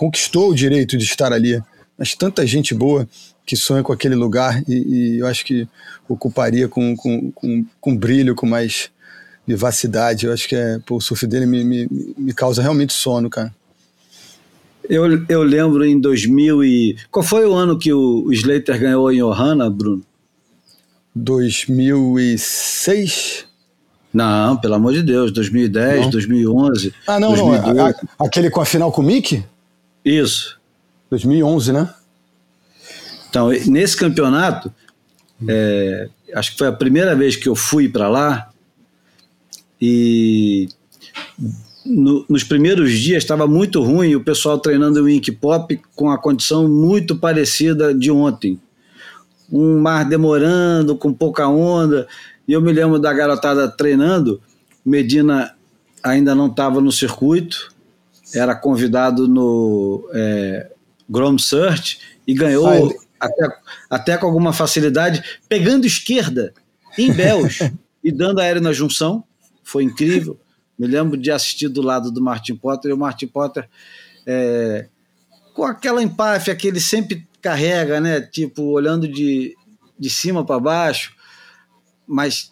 conquistou o direito de estar ali. Mas tanta gente boa que sonha com aquele lugar e, e eu acho que ocuparia com, com, com, com, brilho, com mais vivacidade. Eu acho que é, pô, o surf dele me, me, me causa realmente sono, cara. Eu, eu lembro em 2000 e... Qual foi o ano que o, o Slater ganhou em Ohana, Bruno? 2006? Não, pelo amor de Deus, 2010, não. 2011. Ah, não, 2012. não. A, a, aquele com a final com o Mickey? Isso. 2011, né? Então, nesse campeonato, é, acho que foi a primeira vez que eu fui para lá e no, nos primeiros dias estava muito ruim o pessoal treinando o Ink Pop com a condição muito parecida de ontem. Um mar demorando, com pouca onda. E eu me lembro da garotada treinando. Medina ainda não estava no circuito, era convidado no é, Grom Search e ganhou. Até, até com alguma facilidade, pegando esquerda em Bells e dando aéreo na junção. Foi incrível. Me lembro de assistir do lado do Martin Potter e o Martin Potter é, com aquela empáfia que ele sempre carrega, né? Tipo, olhando de, de cima para baixo, mas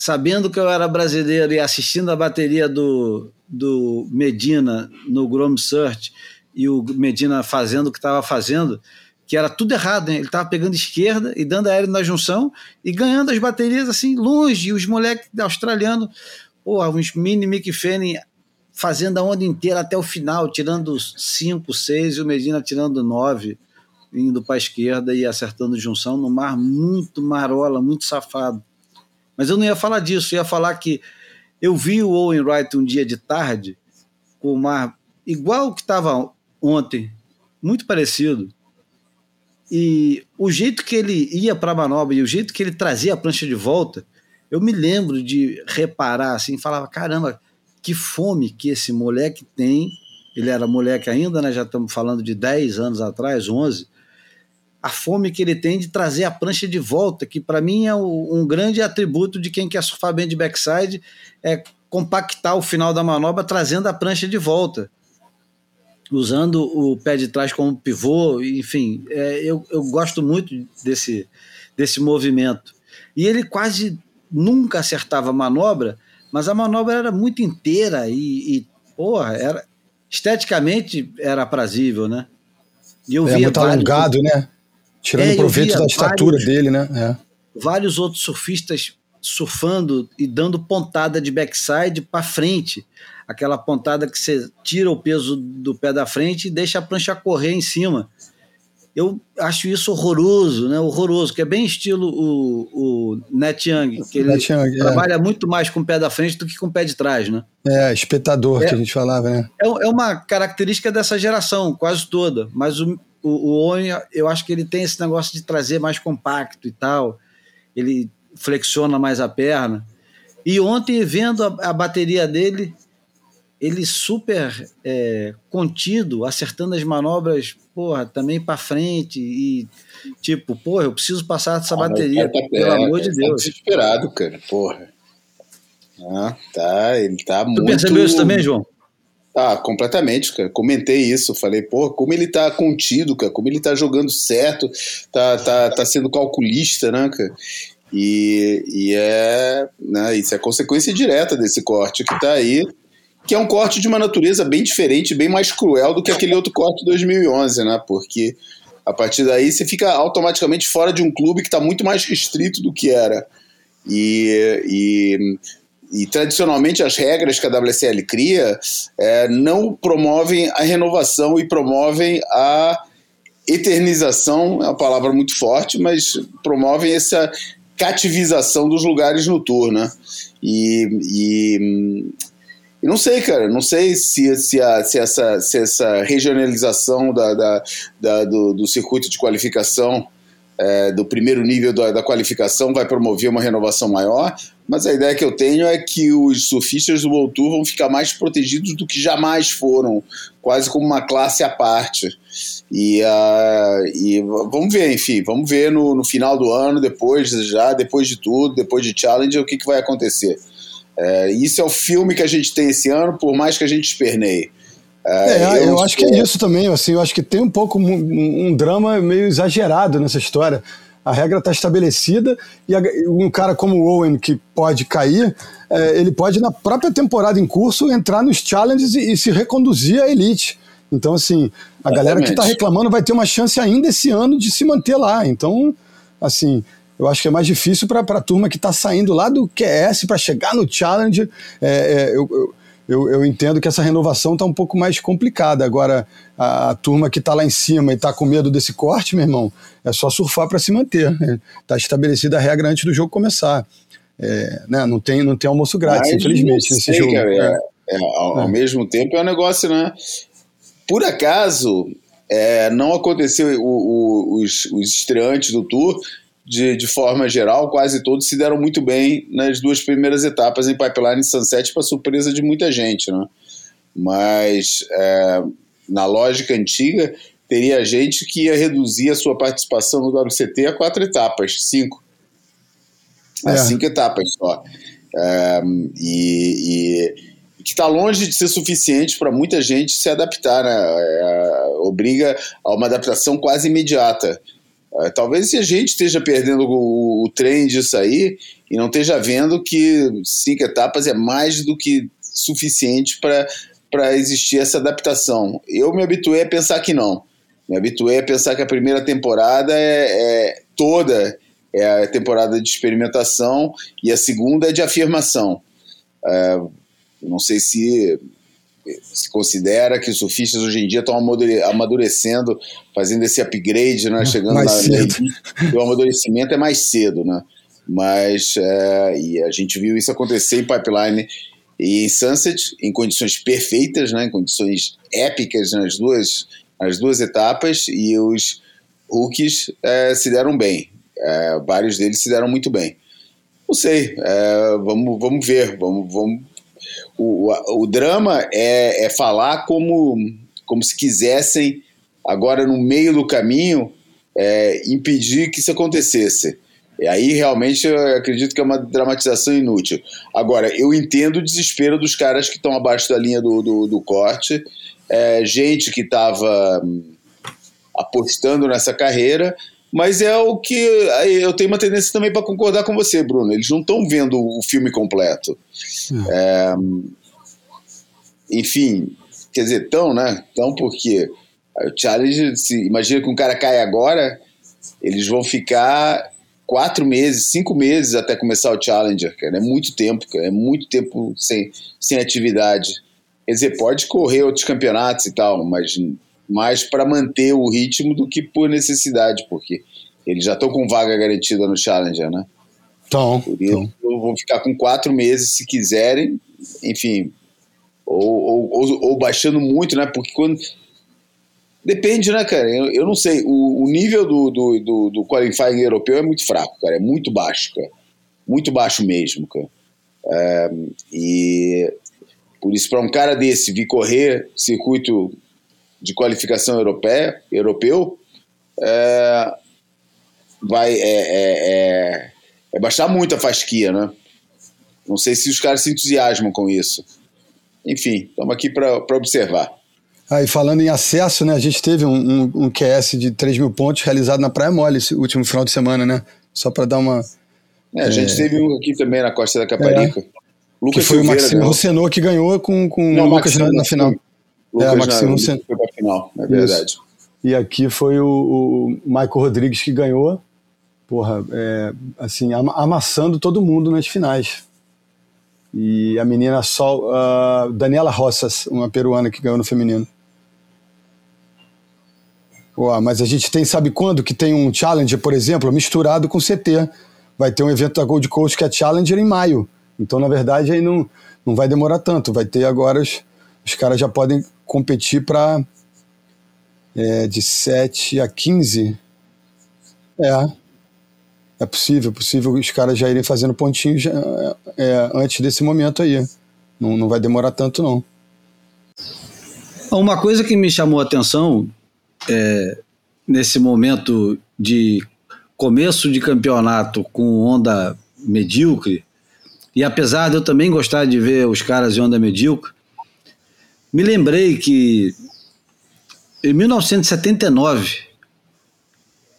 sabendo que eu era brasileiro e assistindo a bateria do, do Medina no Grom Search e o Medina fazendo o que estava fazendo, que era tudo errado, né? Ele estava pegando esquerda e dando aéreo na junção e ganhando as baterias assim longe. E os moleques australianos, porra, uns mini Mick Fanning fazendo a onda inteira até o final, tirando 5, 6 e o Medina tirando 9, indo para a esquerda e acertando junção no mar muito marola, muito safado. Mas eu não ia falar disso, ia falar que eu vi o Owen Wright um dia de tarde com o mar igual que estava ontem, muito parecido e o jeito que ele ia para a manobra e o jeito que ele trazia a prancha de volta, eu me lembro de reparar assim, falava, caramba, que fome que esse moleque tem. Ele era moleque ainda, né? Já estamos falando de 10 anos atrás, 11. A fome que ele tem de trazer a prancha de volta, que para mim é um grande atributo de quem quer surfar bem de backside, é compactar o final da manobra trazendo a prancha de volta. usando o pé de trás como pivô, enfim, é, eu, eu gosto muito desse, desse movimento. E ele quase nunca acertava a manobra, mas a manobra era muito inteira e, e porra, era, esteticamente era aprazível, né? E eu é via muito vários, alongado, né? Tirando é, proveito da estatura vários, dele, né? É. Vários outros surfistas surfando e dando pontada de backside para frente. Aquela pontada que você tira o peso do pé da frente e deixa a prancha correr em cima. Eu acho isso horroroso, né? Horroroso, que é bem estilo o, o Net Young, que ele Young, é. trabalha é. muito mais com o pé da frente do que com o pé de trás, né? É, espetador é, que a gente falava, né? É, é uma característica dessa geração, quase toda. Mas o, o, o eu acho que ele tem esse negócio de trazer mais compacto e tal. Ele flexiona mais a perna. E ontem, vendo a, a bateria dele, ele super é, contido, acertando as manobras, porra, também para frente e tipo, porra, eu preciso passar essa ah, bateria, tá, pelo é, amor de tá Deus. Tá desesperado, cara, porra. Ah, tá, ele tá tu muito... Tu percebeu isso também, João? Ah, completamente, cara. Comentei isso, falei, pô, como ele tá contido, cara, como ele tá jogando certo, tá, tá, tá sendo calculista, né, cara? E, e é, né, isso é consequência direta desse corte que tá aí, que é um corte de uma natureza bem diferente, bem mais cruel do que aquele outro corte de 2011, né? Porque a partir daí você fica automaticamente fora de um clube que está muito mais restrito do que era. E, e, e, tradicionalmente as regras que a WSL cria é, não promovem a renovação e promovem a eternização, é uma palavra muito forte, mas promovem essa cativização dos lugares no tour, né? E, e e não sei, cara, não sei se, se, a, se, essa, se essa regionalização da, da, da do, do, circuito de qualificação, é, do primeiro nível da, da, qualificação, vai promover uma renovação maior, mas a ideia que eu tenho é que os surfistas do World Tour vão ficar mais protegidos do que jamais foram, quase como uma classe à parte. E, uh, e vamos ver, enfim, vamos ver no, no final do ano, depois já, depois de tudo, depois de Challenge, o que, que vai acontecer. É, isso é o filme que a gente tem esse ano, por mais que a gente esperneie. É, é eu, eu acho que é isso também. Assim, eu acho que tem um pouco um, um drama meio exagerado nessa história. A regra está estabelecida e a, um cara como o Owen, que pode cair, é, ele pode, na própria temporada em curso, entrar nos challenges e, e se reconduzir à elite. Então, assim, a galera que está reclamando vai ter uma chance ainda esse ano de se manter lá. Então, assim, eu acho que é mais difícil para a turma que está saindo lá do QS para chegar no Challenge. É, é, eu, eu, eu, entendo que essa renovação está um pouco mais complicada. Agora, a, a turma que está lá em cima e está com medo desse corte, meu irmão, é só surfar para se manter. Está estabelecida a regra antes do jogo começar. É, né? não, tem, não tem almoço grátis, infelizmente, nesse jogo. Cara, é, é, ao, ao, é. mesmo tempo é um negócio, né? Por acaso, é, não aconteceu o, o, os, os estreantes do Tour de, de forma geral, quase todos se deram muito bem nas duas primeiras etapas em Pipeline e Sunset, para surpresa de muita gente. Né? Mas, é, na lógica antiga, teria gente que ia reduzir a sua participação no WCT a quatro etapas, cinco. A é. cinco etapas só. É, e, e, que está longe de ser suficiente para muita gente se adaptar, né? É, obriga a uma adaptação quase imediata. É, talvez a gente esteja perdendo o, o trem disso aí e não esteja vendo que cinco etapas é mais do que suficiente para existir essa adaptação. Eu me habituei a pensar que não. Me habituei a pensar que a primeira temporada é, é toda é a temporada de experimentação e a segunda é de afirmação. É, não sei se se considera que os surfistas hoje em dia estão amadurecendo, fazendo esse upgrade, né? Chegando mais na, cedo. e o amadurecimento é mais cedo, né? Mas é, e a gente viu isso acontecer em Pipeline e em Sunset em condições perfeitas, né? Em condições épicas nas duas, nas duas etapas e os rookies é, se deram bem. É, vários deles se deram muito bem. Não sei, é, vamos, vamos ver, vamos, vamos o, o, drama é, é falar como, como se quisessem, agora no meio do caminho, é, impedir que isso acontecesse. E aí realmente eu acredito que é uma dramatização inútil. Agora, eu entendo o desespero dos caras que estão abaixo da linha do, do, do corte é, gente que estava hum, apostando nessa carreira, mas é o que eu tenho uma tendência também para concordar com você, Bruno. Eles não estão vendo o filme completo. É, enfim, quer dizer, tão, né? Tão porque o challenge, se, imagina que um cara cai agora, eles vão ficar quatro meses, cinco meses até começar o Challenger, cara. É muito tempo, cara. É muito tempo sem, sem atividade. Quer dizer, pode correr outros campeonatos e tal, mas mais para manter o ritmo do que por necessidade, porque eles já estão com vaga garantida no Challenger, né? Então, por isso então. vão ficar com quatro meses se quiserem, enfim, ou, ou, ou, ou baixando muito, né? Porque quando Depende, né, cara? Eu, eu não sei. O, o nível do, do, do, do, qualifying europeu é muito fraco, cara. É muito baixo, cara. Muito baixo mesmo, cara. É, e por isso, para um cara desse vir correr circuito de qualificação europeia, europeu, é, vai é, é, é, é baixar muito a fasquia, né? Não sei se os caras se entusiasmam com isso. Enfim, estamos aqui para observar. Aí, falando em acesso, né? A gente teve um, um, um QS de 3 mil pontos realizado na Praia Mole esse último final de semana, né? Só para dar uma. É, a gente é... teve um aqui também na Costa da Caparica. É. Lucas que foi Silveira, o Maxime Rosenot que ganhou com, com Não, o Lucas na, na, final. Lucas é, o Maxime Rosenot. Foi pra final, é verdade. E aqui foi o, o Michael Rodrigues que ganhou. Porra, é, assim, amassando todo mundo nas finais. E a menina Sol, uh, Daniela Rossas, uma peruana que ganhou no feminino. Ué, mas a gente tem, sabe quando? Que tem um Challenger, por exemplo, misturado com CT. Vai ter um evento da Gold Coast que é Challenger em maio. Então, na verdade, aí não, não vai demorar tanto. Vai ter agora, os, os caras já podem competir para é, de 7 a 15. É. É possível, possível os caras já irem fazendo pontinho já, é, antes desse momento aí. Não, não vai demorar tanto, não. Uma coisa que me chamou a atenção é, nesse momento de começo de campeonato com onda medíocre, e apesar de eu também gostar de ver os caras em onda medíocre, me lembrei que em 1979,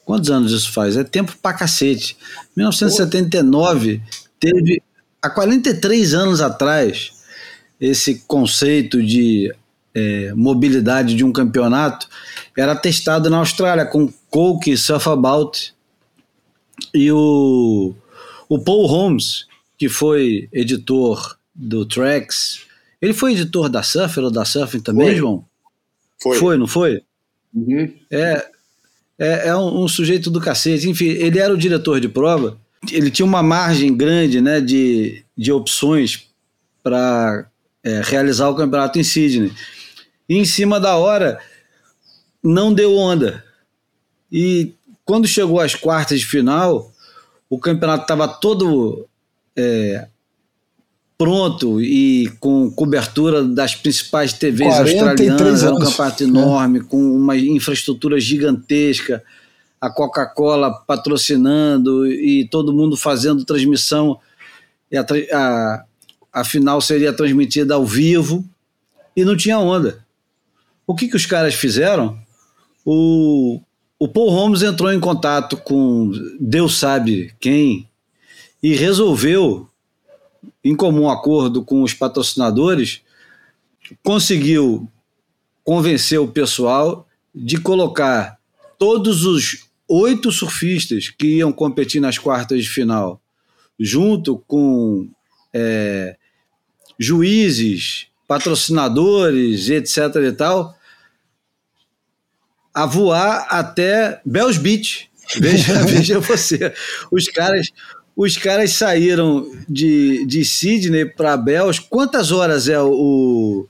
quantos anos isso faz? É tempo pra cacete. 1979 teve, há 43 anos atrás, esse conceito de é, mobilidade de um campeonato era testado na Austrália com Coke, Surfabout e o, o Paul Holmes, que foi editor do Tracks. Ele foi editor da Surfer ou da Surfing também, foi. João? Foi. Foi, não foi? Uhum. É, é, é um, um, sujeito do cacete. Enfim, ele era o diretor de prova. Ele tinha uma margem grande né, de, de opções para é, realizar o campeonato em Sydney. E em cima da hora, não deu onda. E quando chegou às quartas de final, o campeonato estava todo é, pronto e com cobertura das principais TVs australianas, era um campeonato enorme, é. com uma infraestrutura gigantesca, a Coca-Cola patrocinando e todo mundo fazendo transmissão. E a, a, a final seria transmitida ao vivo e não tinha onda. O que, que os caras fizeram? O, o Paul Holmes entrou em contato com Deus sabe quem e resolveu, em comum acordo com os patrocinadores, conseguiu convencer o pessoal de colocar todos os oito surfistas que iam competir nas quartas de final, junto com é, juízes, patrocinadores, etc. e tal, a voar até Bells Beach. Veja, veja você. Os caras, os caras saíram de, de Sydney para Bells. Quantas horas é o,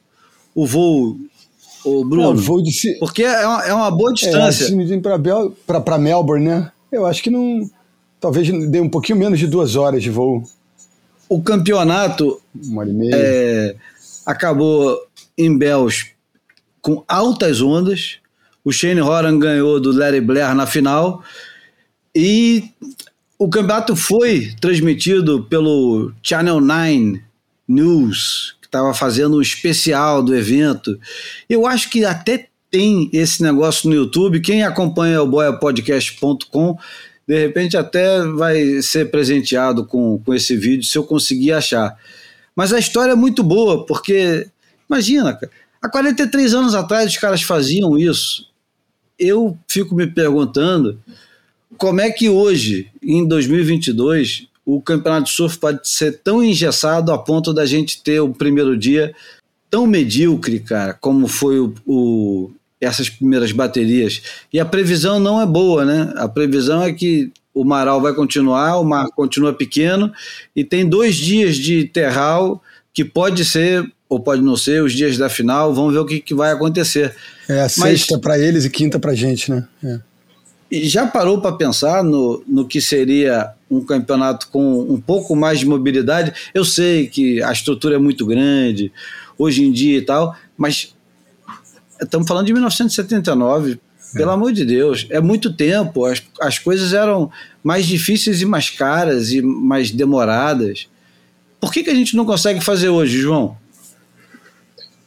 o voo, o Bruno? Não, voo de... Porque é uma, é uma boa distância. É, para Melbourne, né? Eu acho que não. Talvez dê um pouquinho menos de duas horas de voo. O campeonato uma hora e meia. É, acabou em Bells com altas ondas o Shane Horan ganhou do Larry Blair na final. E o campeonato foi transmitido pelo Channel 9 News, estava fazendo um especial do evento. Eu acho que até tem esse negócio no YouTube. Quem acompanha o boiapodcast.com, de repente até vai ser presenteado com, com esse vídeo, se eu conseguir achar. Mas a história é muito boa, porque, imagina, há 43 anos atrás os caras faziam isso. Eu fico me perguntando como é que hoje, em 2022, o campeonato de surf pode ser tão engessado a ponto da gente ter o primeiro dia tão medíocre, cara, como foi o, o, essas primeiras baterias. E a previsão não é boa, né? A previsão é que o Maral vai continuar, o mar continua pequeno e tem dois dias de terral que pode ser ou pode não ser os dias da final. Vamos ver o que, que vai acontecer. É a sexta para eles e quinta para gente, né? É. Já parou para pensar no, no que seria um campeonato com um pouco mais de mobilidade? Eu sei que a estrutura é muito grande hoje em dia e tal, mas estamos falando de 1979, é. pelo amor de Deus, é muito tempo, as, as coisas eram mais difíceis e mais caras e mais demoradas. Por que, que a gente não consegue fazer hoje, João?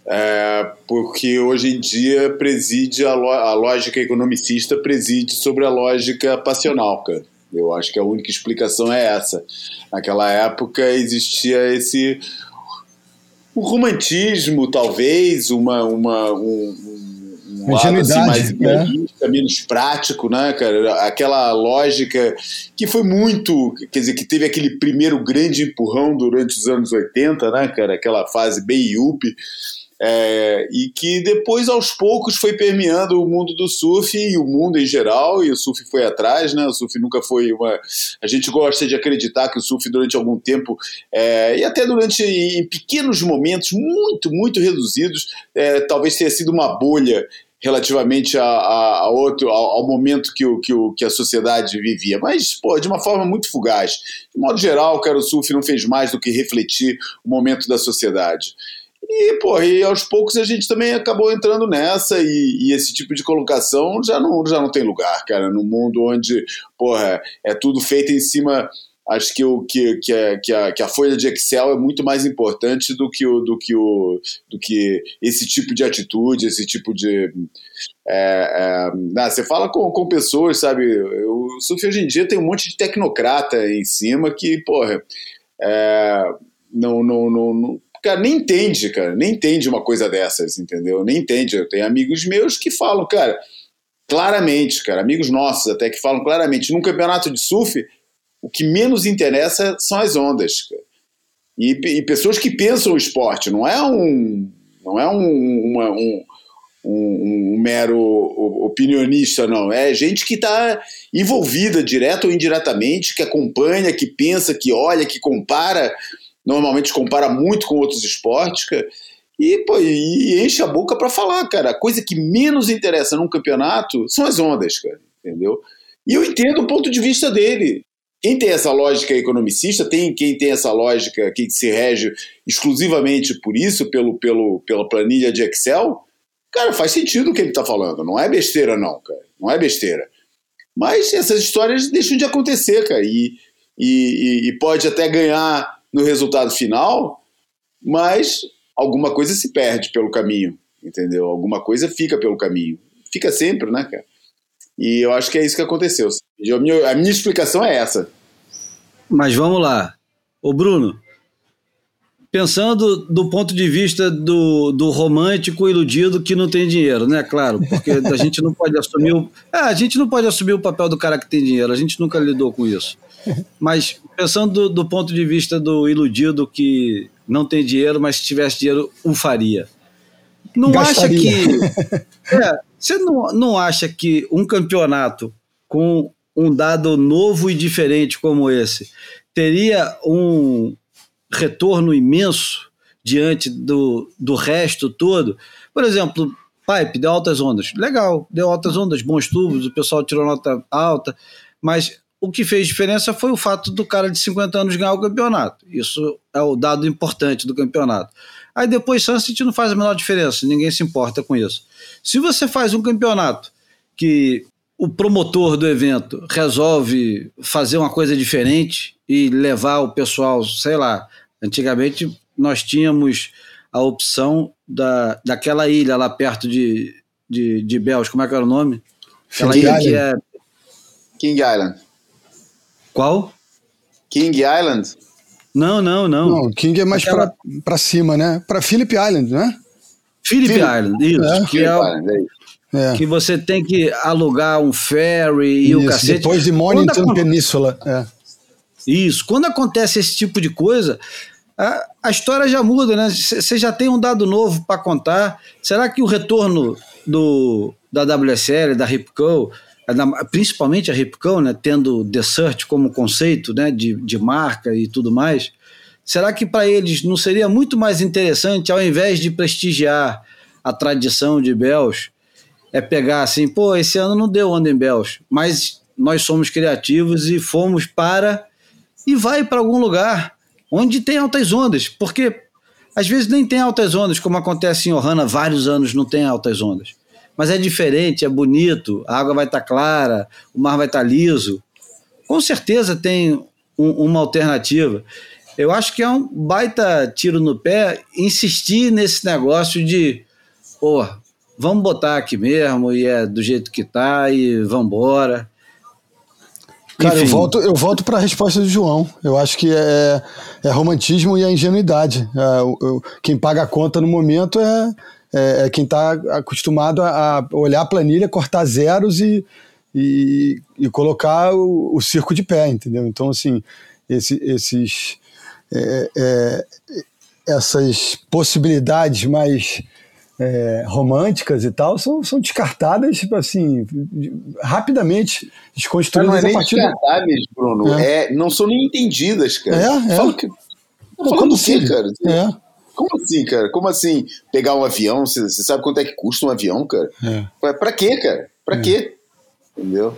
É, porque hoje em dia preside a, a, lógica economicista preside sobre a lógica passional, cara. Eu acho que a única explicação é essa. Naquela época existia esse um romantismo, talvez, uma, uma, um, um lado assim, mais né? menos prático, né, cara? Aquela lógica que foi muito, quer dizer, que teve aquele primeiro grande empurrão durante os anos 80, né, cara? Aquela fase bem yuppie é, e que depois, aos poucos, foi permeando o mundo do surf e o mundo em geral, e o surf foi atrás, né? O surf nunca foi uma. A gente gosta de acreditar que o surf, durante algum tempo, é, e até durante em pequenos momentos, muito, muito reduzidos, é, talvez tenha sido uma bolha relativamente a, a, a outro, ao, ao, momento que, o, que, o, que a sociedade vivia, mas pô, de uma forma muito fugaz. De modo geral, o o Surf não fez mais do que refletir o momento da sociedade. E, pô, e aos poucos a gente também acabou entrando nessa e, e, esse tipo de colocação já não, já não tem lugar, cara, no mundo onde, porra, é tudo feito em cima. Acho que, o, que, que, a, que, a, que a folha de Excel é muito mais importante do que, o, do, que o, do que esse tipo de atitude, esse tipo de. É, é, você fala com, com pessoas, sabe? O surf hoje em dia tem um monte de tecnocrata em cima que, porra, é, não, não, não, cara, nem entende, cara, nem entende uma coisa dessas, entendeu? Nem entende. Eu tenho amigos meus que falam, cara, claramente, cara, amigos nossos até que falam claramente, num campeonato de surf, o que menos interessa são as ondas, cara. E, e pessoas que pensam o esporte, não é um, não é um, uma, um, um, um, mero opinionista, não. É gente que está envolvida, direto ou indiretamente, que acompanha, que pensa, que olha, que compara normalmente compara muito com outros esportes, cara, e, pô, e enche a boca para falar, cara. A coisa que menos interessa num campeonato são as ondas, cara, entendeu? E eu entendo o ponto de vista dele. Quem tem essa lógica economicista, tem quem tem essa lógica que se rege exclusivamente por isso, pelo, pelo, pela planilha de Excel, cara, faz sentido o que ele está falando. Não é besteira, não, cara. Não é besteira. Mas essas histórias deixam de acontecer, cara. E, e, e pode até ganhar no resultado final, mas alguma coisa se perde pelo caminho, entendeu? Alguma coisa fica pelo caminho. Fica sempre, né, cara? E eu acho que é isso que aconteceu. A minha, a minha explicação é essa. Mas vamos lá. Ô Bruno, pensando do ponto de vista do, do romântico iludido que não tem dinheiro, né? Claro, porque a gente não pode assumir o, é, a gente não pode assumir o papel do cara que tem dinheiro, a gente nunca lidou com isso. Mas pensando do, do, ponto de vista do iludido que não tem dinheiro, mas se tivesse dinheiro, o faria. Não Gastaria. acha que. É, você não, não acha que um campeonato com um dado novo e diferente como esse teria um retorno imenso diante do, do resto todo? Por exemplo, Pipe deu altas ondas. Legal, deu altas ondas, bons tubos, o pessoal tirou nota alta, mas o que fez diferença foi o fato do cara de 50 anos ganhar o campeonato. Isso é o dado importante do campeonato. Aí depois Sunset não faz a menor diferença, ninguém se importa com isso. Se você faz um campeonato que o promotor do evento resolve fazer uma coisa diferente e levar o pessoal, sei lá, antigamente nós tínhamos a opção da, daquela ilha lá perto de, de, de Bells, como é que era o nome? Aquela King ilha que é. King Island. Qual? King Island? Não, não, não. Não, King é mais Aquela- pra, pra cima, né? Pra Phillip Island, né? Phillip Phillip- Island, isso. É. Que, é, o- Island, é. É. que você tem que alugar um ferry e o Isso, cacete. depois de Mornington Quando Península. É. Isso. Quando acontece esse tipo de coisa, a, a história já muda, né? Você já tem um dado novo para contar. Será que o retorno do, da WSL, da Ripco, principalmente a Ripco, né, tendo The como conceito né, de, de marca e tudo mais, será que para eles não seria muito mais interessante, ao invés de prestigiar a tradição de Bells, é pegar assim, pô, esse ano não deu onda em Bells, mas nós somos criativos e fomos para e vai para algum lugar onde tem altas ondas, porque às vezes nem tem altas ondas, como acontece em Ohana, vários anos não tem altas ondas. Mas é diferente, é bonito, a água vai estar clara, o mar vai estar liso. Com certeza tem um- uma alternativa. Eu acho que é um baita tiro no pé insistir nesse negócio de, pô, vamos botar aqui mesmo e é do jeito que tá e vamos embora. Cara, eu Enfim. volto, eu volto para a resposta do João. Eu acho que é, é romantismo e é ingenuidade. É, o- quem paga a conta no momento é, é, é quem está acostumado a, olhar a planilha, cortar zeros e, e, e colocar o, o circo de pé, entendeu? Então, assim, esse- esses, é, é, essas possibilidades mais é, românticas e tal são, são descartadas, tipo assim, rapidamente desconstruídas não é a nem partir do, descartáveis, Bruno. É. não são nem entendidas, cara. É, é. Fala que, falando do quê, assim? cara? É. Como assim, cara? Como assim pegar um avião? Você sabe quanto é que custa um avião, cara? É. Pra, quê, cara? Pra quê? Entendeu?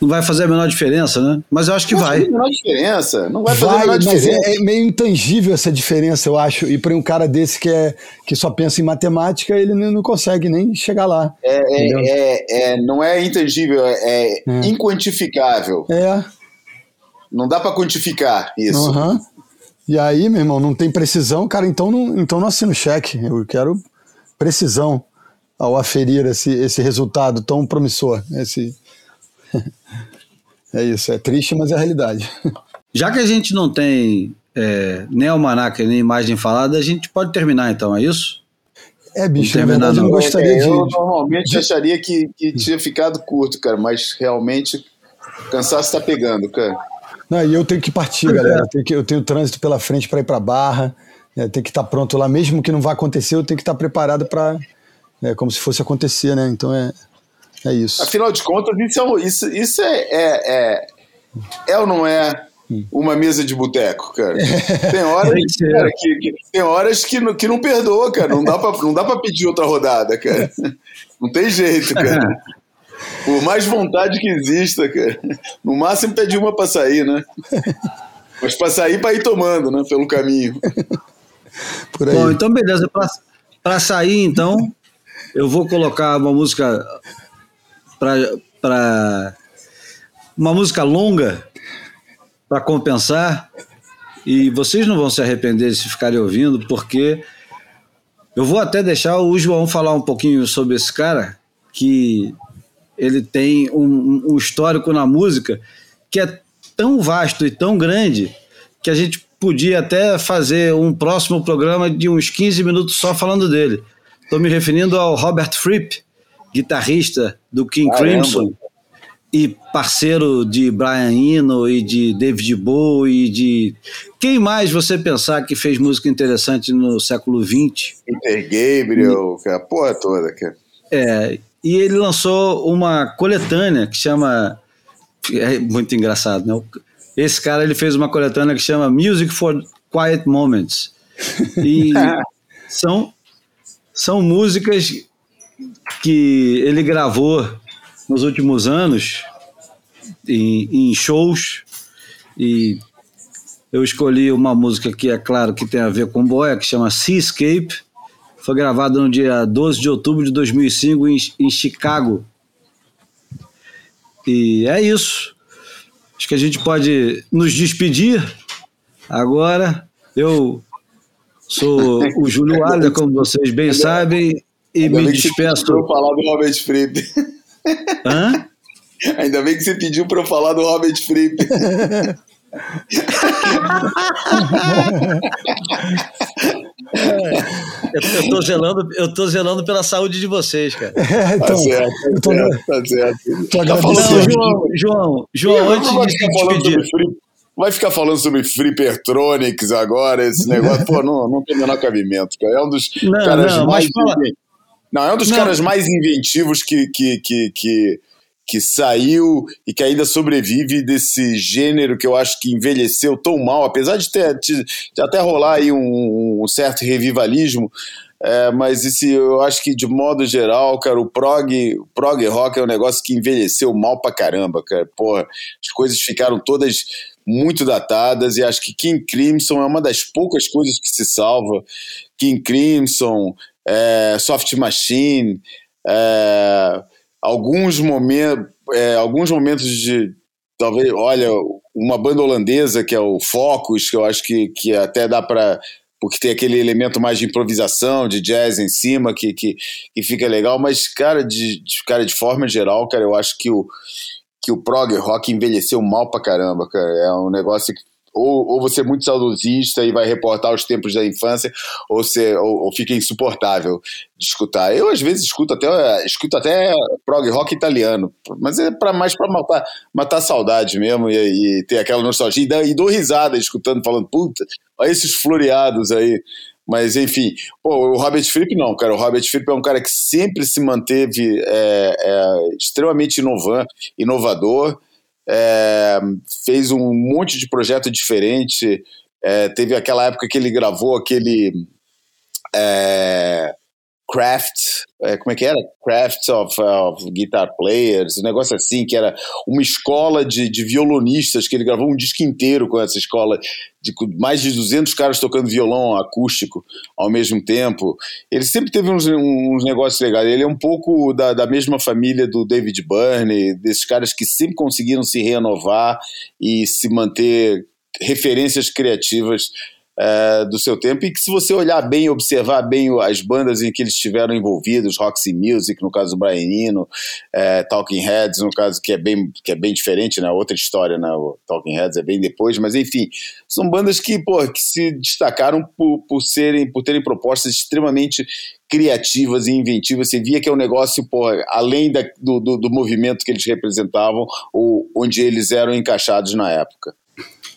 Não vai fazer a menor diferença, né? Mas eu acho que Não vai. faz a menor diferença. Não vai fazer a Vai, menor mas diferença. é, é meio intangível essa diferença, eu acho. E para um cara desse que, é, que só pensa em matemática, ele não não consegue nem chegar lá. É, é, é, é- não é intangível, é, É. inquantificável. É, Não dá pra quantificar isso. aham. E aí, meu irmão, não tem precisão, cara, então não, então não assino cheque. Eu quero precisão ao aferir esse, esse resultado tão promissor. Esse... é isso, é triste, mas é a realidade. Já que a gente não tem é, nem almanac nem imagem falada, a gente pode terminar então, é isso? É, bicho, Não verdade eu não gostaria É, de. eu normalmente acharia que, que tinha ficado curto, cara, mas realmente o cansaço tá pegando, cara. Não, e eu tenho que partir, Pois galera. é. Eu tenho, que, eu tenho trânsito pela frente para ir para Barra. né, tem que estar pronto lá, mesmo que não vá acontecer, eu tenho que estar preparado para. É, como se fosse acontecer, né? Então é, é isso. Afinal de contas, isso, é, isso, isso é, é, é, é ou não é uma mesa de boteco, cara? Tem horas, cara, que, que- tem horas que, não- que não perdoa, cara. Não dá, pra, não dá pra pedir outra rodada, cara. Não tem jeito, cara. Por mais vontade que exista, cara. No máximo pedir uma pra sair, né? Mas pra sair, pra ir tomando, né? Pelo caminho. Por aí. Bom, então beleza. Para sair, então, eu vou colocar uma música para uma música longa para compensar e vocês não vão se arrepender de se ficarem ouvindo, porque eu vou até deixar o João falar um pouquinho sobre esse cara, que ele tem um, um histórico na música que é tão vasto e tão grande que a gente podia até fazer um próximo programa de uns 15 minutos só falando dele. Estou me referindo ao Robert Fripp, guitarrista do King Caramba. Crimson e parceiro de Brian Eno e de David Bowie e de quem mais você pensar que fez música interessante no século XX. Peter Gabriel, cara, a porra toda, cara. É, e ele lançou uma coletânea que chama. É muito engraçado, né? Esse cara ele fez uma coletânea que chama Music for Quiet Moments. E são, são músicas que ele gravou nos últimos anos em, em shows. E eu escolhi uma música que é claro que tem a ver com boia, que chama Seascape. Foi gravado no dia 12 de outubro de 2005 em, em Chicago. E é isso. Acho que a gente pode nos despedir agora. Eu Sou o Júlio Alda, como vocês bem sabem, e Ainda me despeço. pediu pra eu falar do Robert Fripp. Hã? Ainda bem que você pediu para eu falar do Robert Fripp. Eu, eu, tô zelando, eu tô zelando pela saúde de vocês, cara. É, então, Tá certo, eu tô, tá certo, tá certo. tô Tá falando agradecendo. Não, sobre- João, João, João, antes ficar de se falando despedir. sobre Free- Vai ficar falando sobre Flippertronics agora, esse negócio. Pô, não, não tem o menor cabimento, cara. É um dos Não, caras não, mais. mas fala- Não, é um dos Não. caras mais inventivos que, que, que, que, que saiu e que ainda sobrevive desse gênero que eu acho que envelheceu tão mal, apesar de, ter, de, de até rolar aí um, um certo revivalismo. É, mas esse, eu acho que de modo geral, cara, o prog, o prog rock é um negócio que envelheceu mal pra caramba, cara. Porra, as coisas ficaram todas muito datadas e acho que King Crimson é uma das poucas coisas que se salva. King Crimson, é, Soft Machine, é, alguns momentos, é, alguns momentos de talvez, olha, uma banda holandesa que é o Focus, que eu acho que, que até dá para porque tem aquele elemento mais de improvisação, de jazz em cima, que, que, que fica legal, mas, cara de, de, cara, de forma geral, cara, eu acho que o, que o prog rock envelheceu mal pra caramba, cara. É um negócio que ou, ou você é muito saudosista e vai reportar os tempos da infância, ou, você, ou, ou fica insuportável de escutar. Eu, às vezes, escuto até, escuto até prog rock italiano, mas é pra, mais para matar, matar saudade mesmo e, e ter aquela nostalgia. E, dou risada escutando, falando, puta, olha esses floreados aí. Mas, enfim, pô, o Robert Fripp não, cara. O Robert Fripp é um cara que sempre se manteve é, é, extremamente inovan, inovador, é, fez um monte de projeto diferente. É, teve aquela época que ele gravou aquele é, Craft, é, como é que era? Crafts of, of, Guitar Players, um negócio assim, que era uma escola de, de violonistas, que ele gravou um disco inteiro com essa escola, de mais de 200 caras tocando violão acústico ao mesmo tempo. Ele sempre teve uns, uns negócios legais. Ele é um pouco da, da mesma família do David Byrne, desses caras que sempre conseguiram se renovar e se manter referências criativas é, do seu tempo e que se você olhar bem, observar bem as bandas em que eles estiveram envolvidos, Roxy Music, no caso do Brian Eno, é, Talking Heads, no caso que é bem, que é bem diferente, né? outra história, né? o Talking Heads é bem depois, mas enfim, são bandas que, pô, que se destacaram por, por, serem, por terem propostas extremamente criativas e inventivas, você via que é um negócio, pô, além da, do, do, do movimento que eles representavam, ou onde eles eram encaixados na época.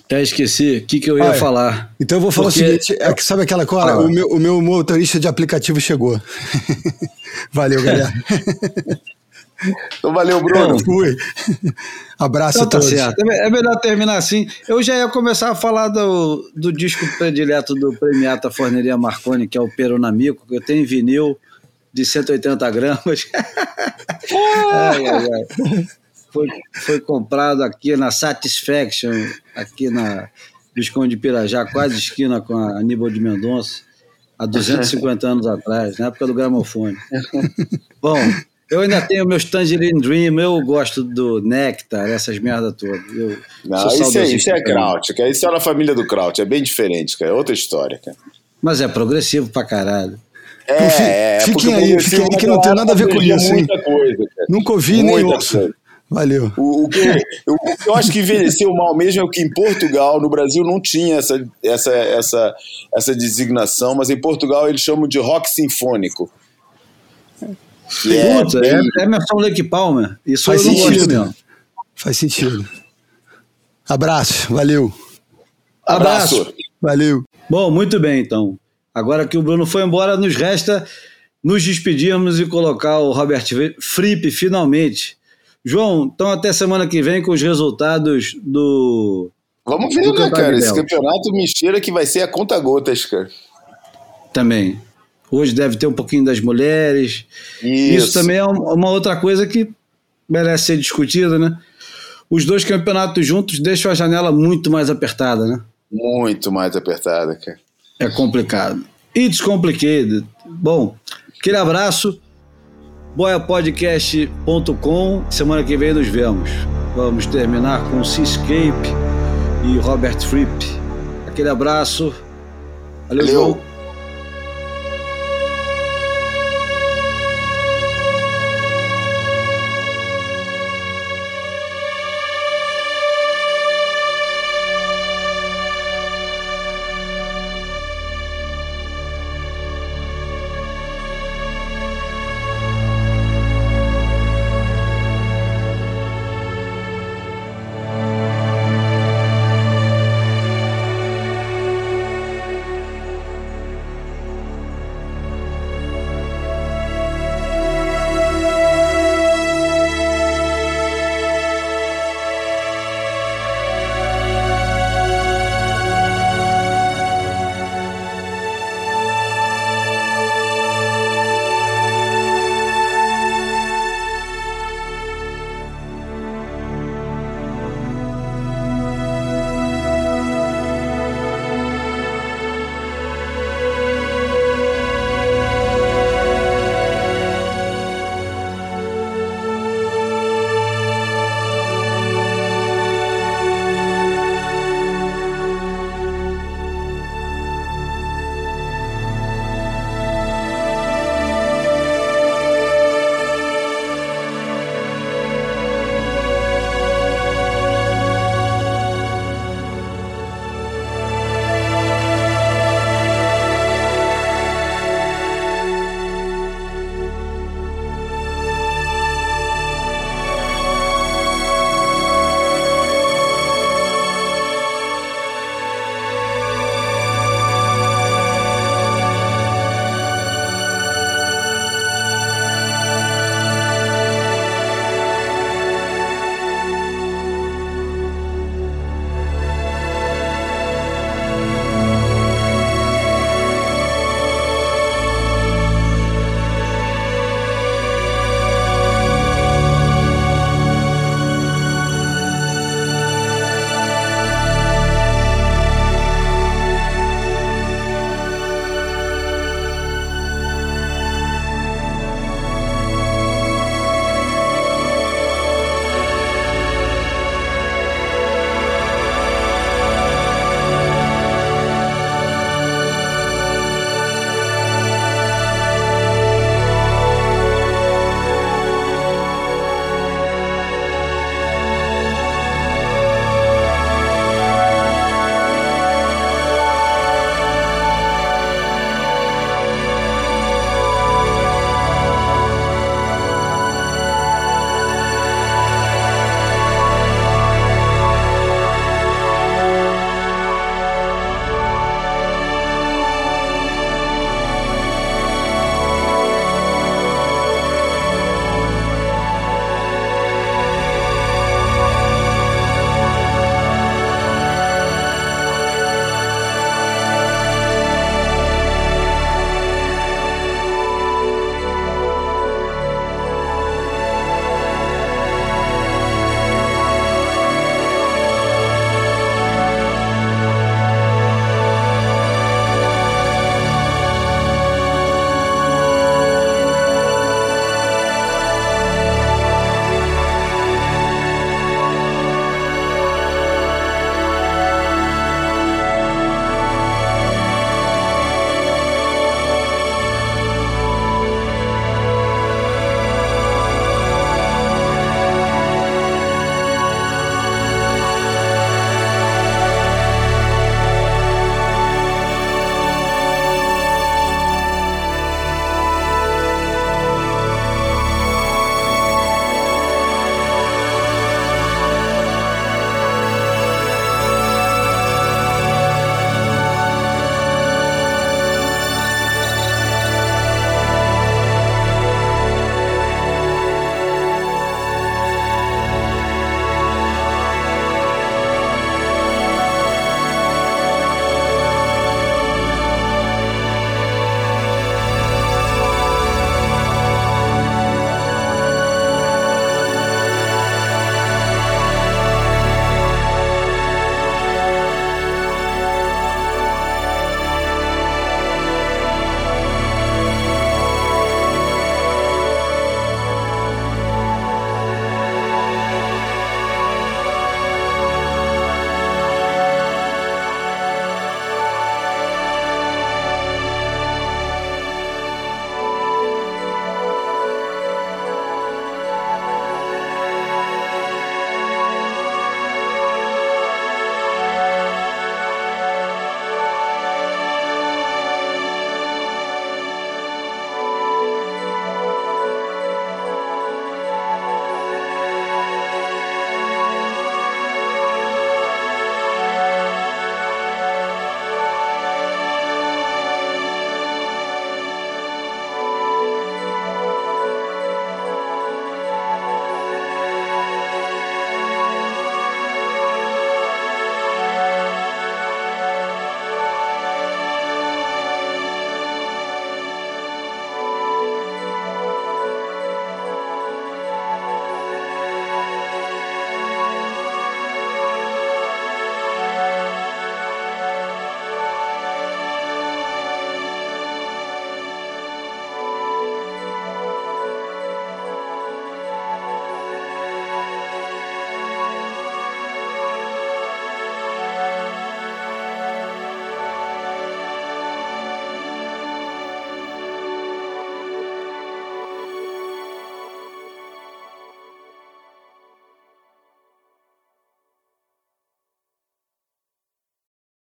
Até esqueci o que, que eu ia é. falar. Então eu vou falar Porque- o seguinte: é que sabe aquela coisa? Ah. O, meu, o meu motorista de aplicativo chegou. Valeu, galera. Então valeu, Bruno. Fui. Abraço Então a tá todos. certo. É é melhor terminar assim. Eu já ia começar a falar do, do disco predileto do Premiata Forneria Marconi, que é o Peronamico, que eu tenho em vinil de 180 gramas. ai, ai, ai. Foi, foi comprado aqui na Satisfaction, aqui na Visconde de Pirajá, quase esquina com a Aníbal de Mendonça, há 250 anos atrás, na época do gramofone. Bom, eu ainda tenho meus Tangerine Dream, eu gosto do Nectar, essas merda todas. Eu Não, isso é, isso é. Kraut, cara. Isso é na família do Kraut, é bem diferente, cara. É outra história, cara. Mas é progressivo pra caralho. É, Então, é, fiquem aí, fiquem aí que naquela não tem nada a ver com isso? Muita coisa, cara. Nunca ouvi nem Muita ouço. coisa. Valeu. O, o que, eu, o que eu acho que envelheceu mal mesmo é que em Portugal, no Brasil não tinha essa, essa, essa, essa designação, mas em Portugal eles chamam de rock sinfônico. Que é bem- é, é Emerson Lake Palmer. Isso Faz sentido. mesmo. Faz sentido. Abraço. Valeu. Abraço. Valeu. Bom, muito bem, então. Agora que o Bruno foi embora, nos resta nos despedirmos e colocar o Robert Fripp finalmente. João, então até semana que vem com os resultados do. Vamos ver, Do né, cara? Esse campeonato me cheira que vai ser a conta-gotas, cara. Também. Hoje deve ter um pouquinho das mulheres. Isso. Isso, também é um- uma outra coisa que merece ser discutida, né? Os dois campeonatos juntos deixam a janela muito mais apertada, né? Muito mais apertada, cara. É complicado. It's complicated. Bom, aquele abraço. boiapodcast.com. Semana que vem nos vemos. Vamos terminar com Seascape e Robert Fripp. Aquele abraço. Valeu, Valeu. João.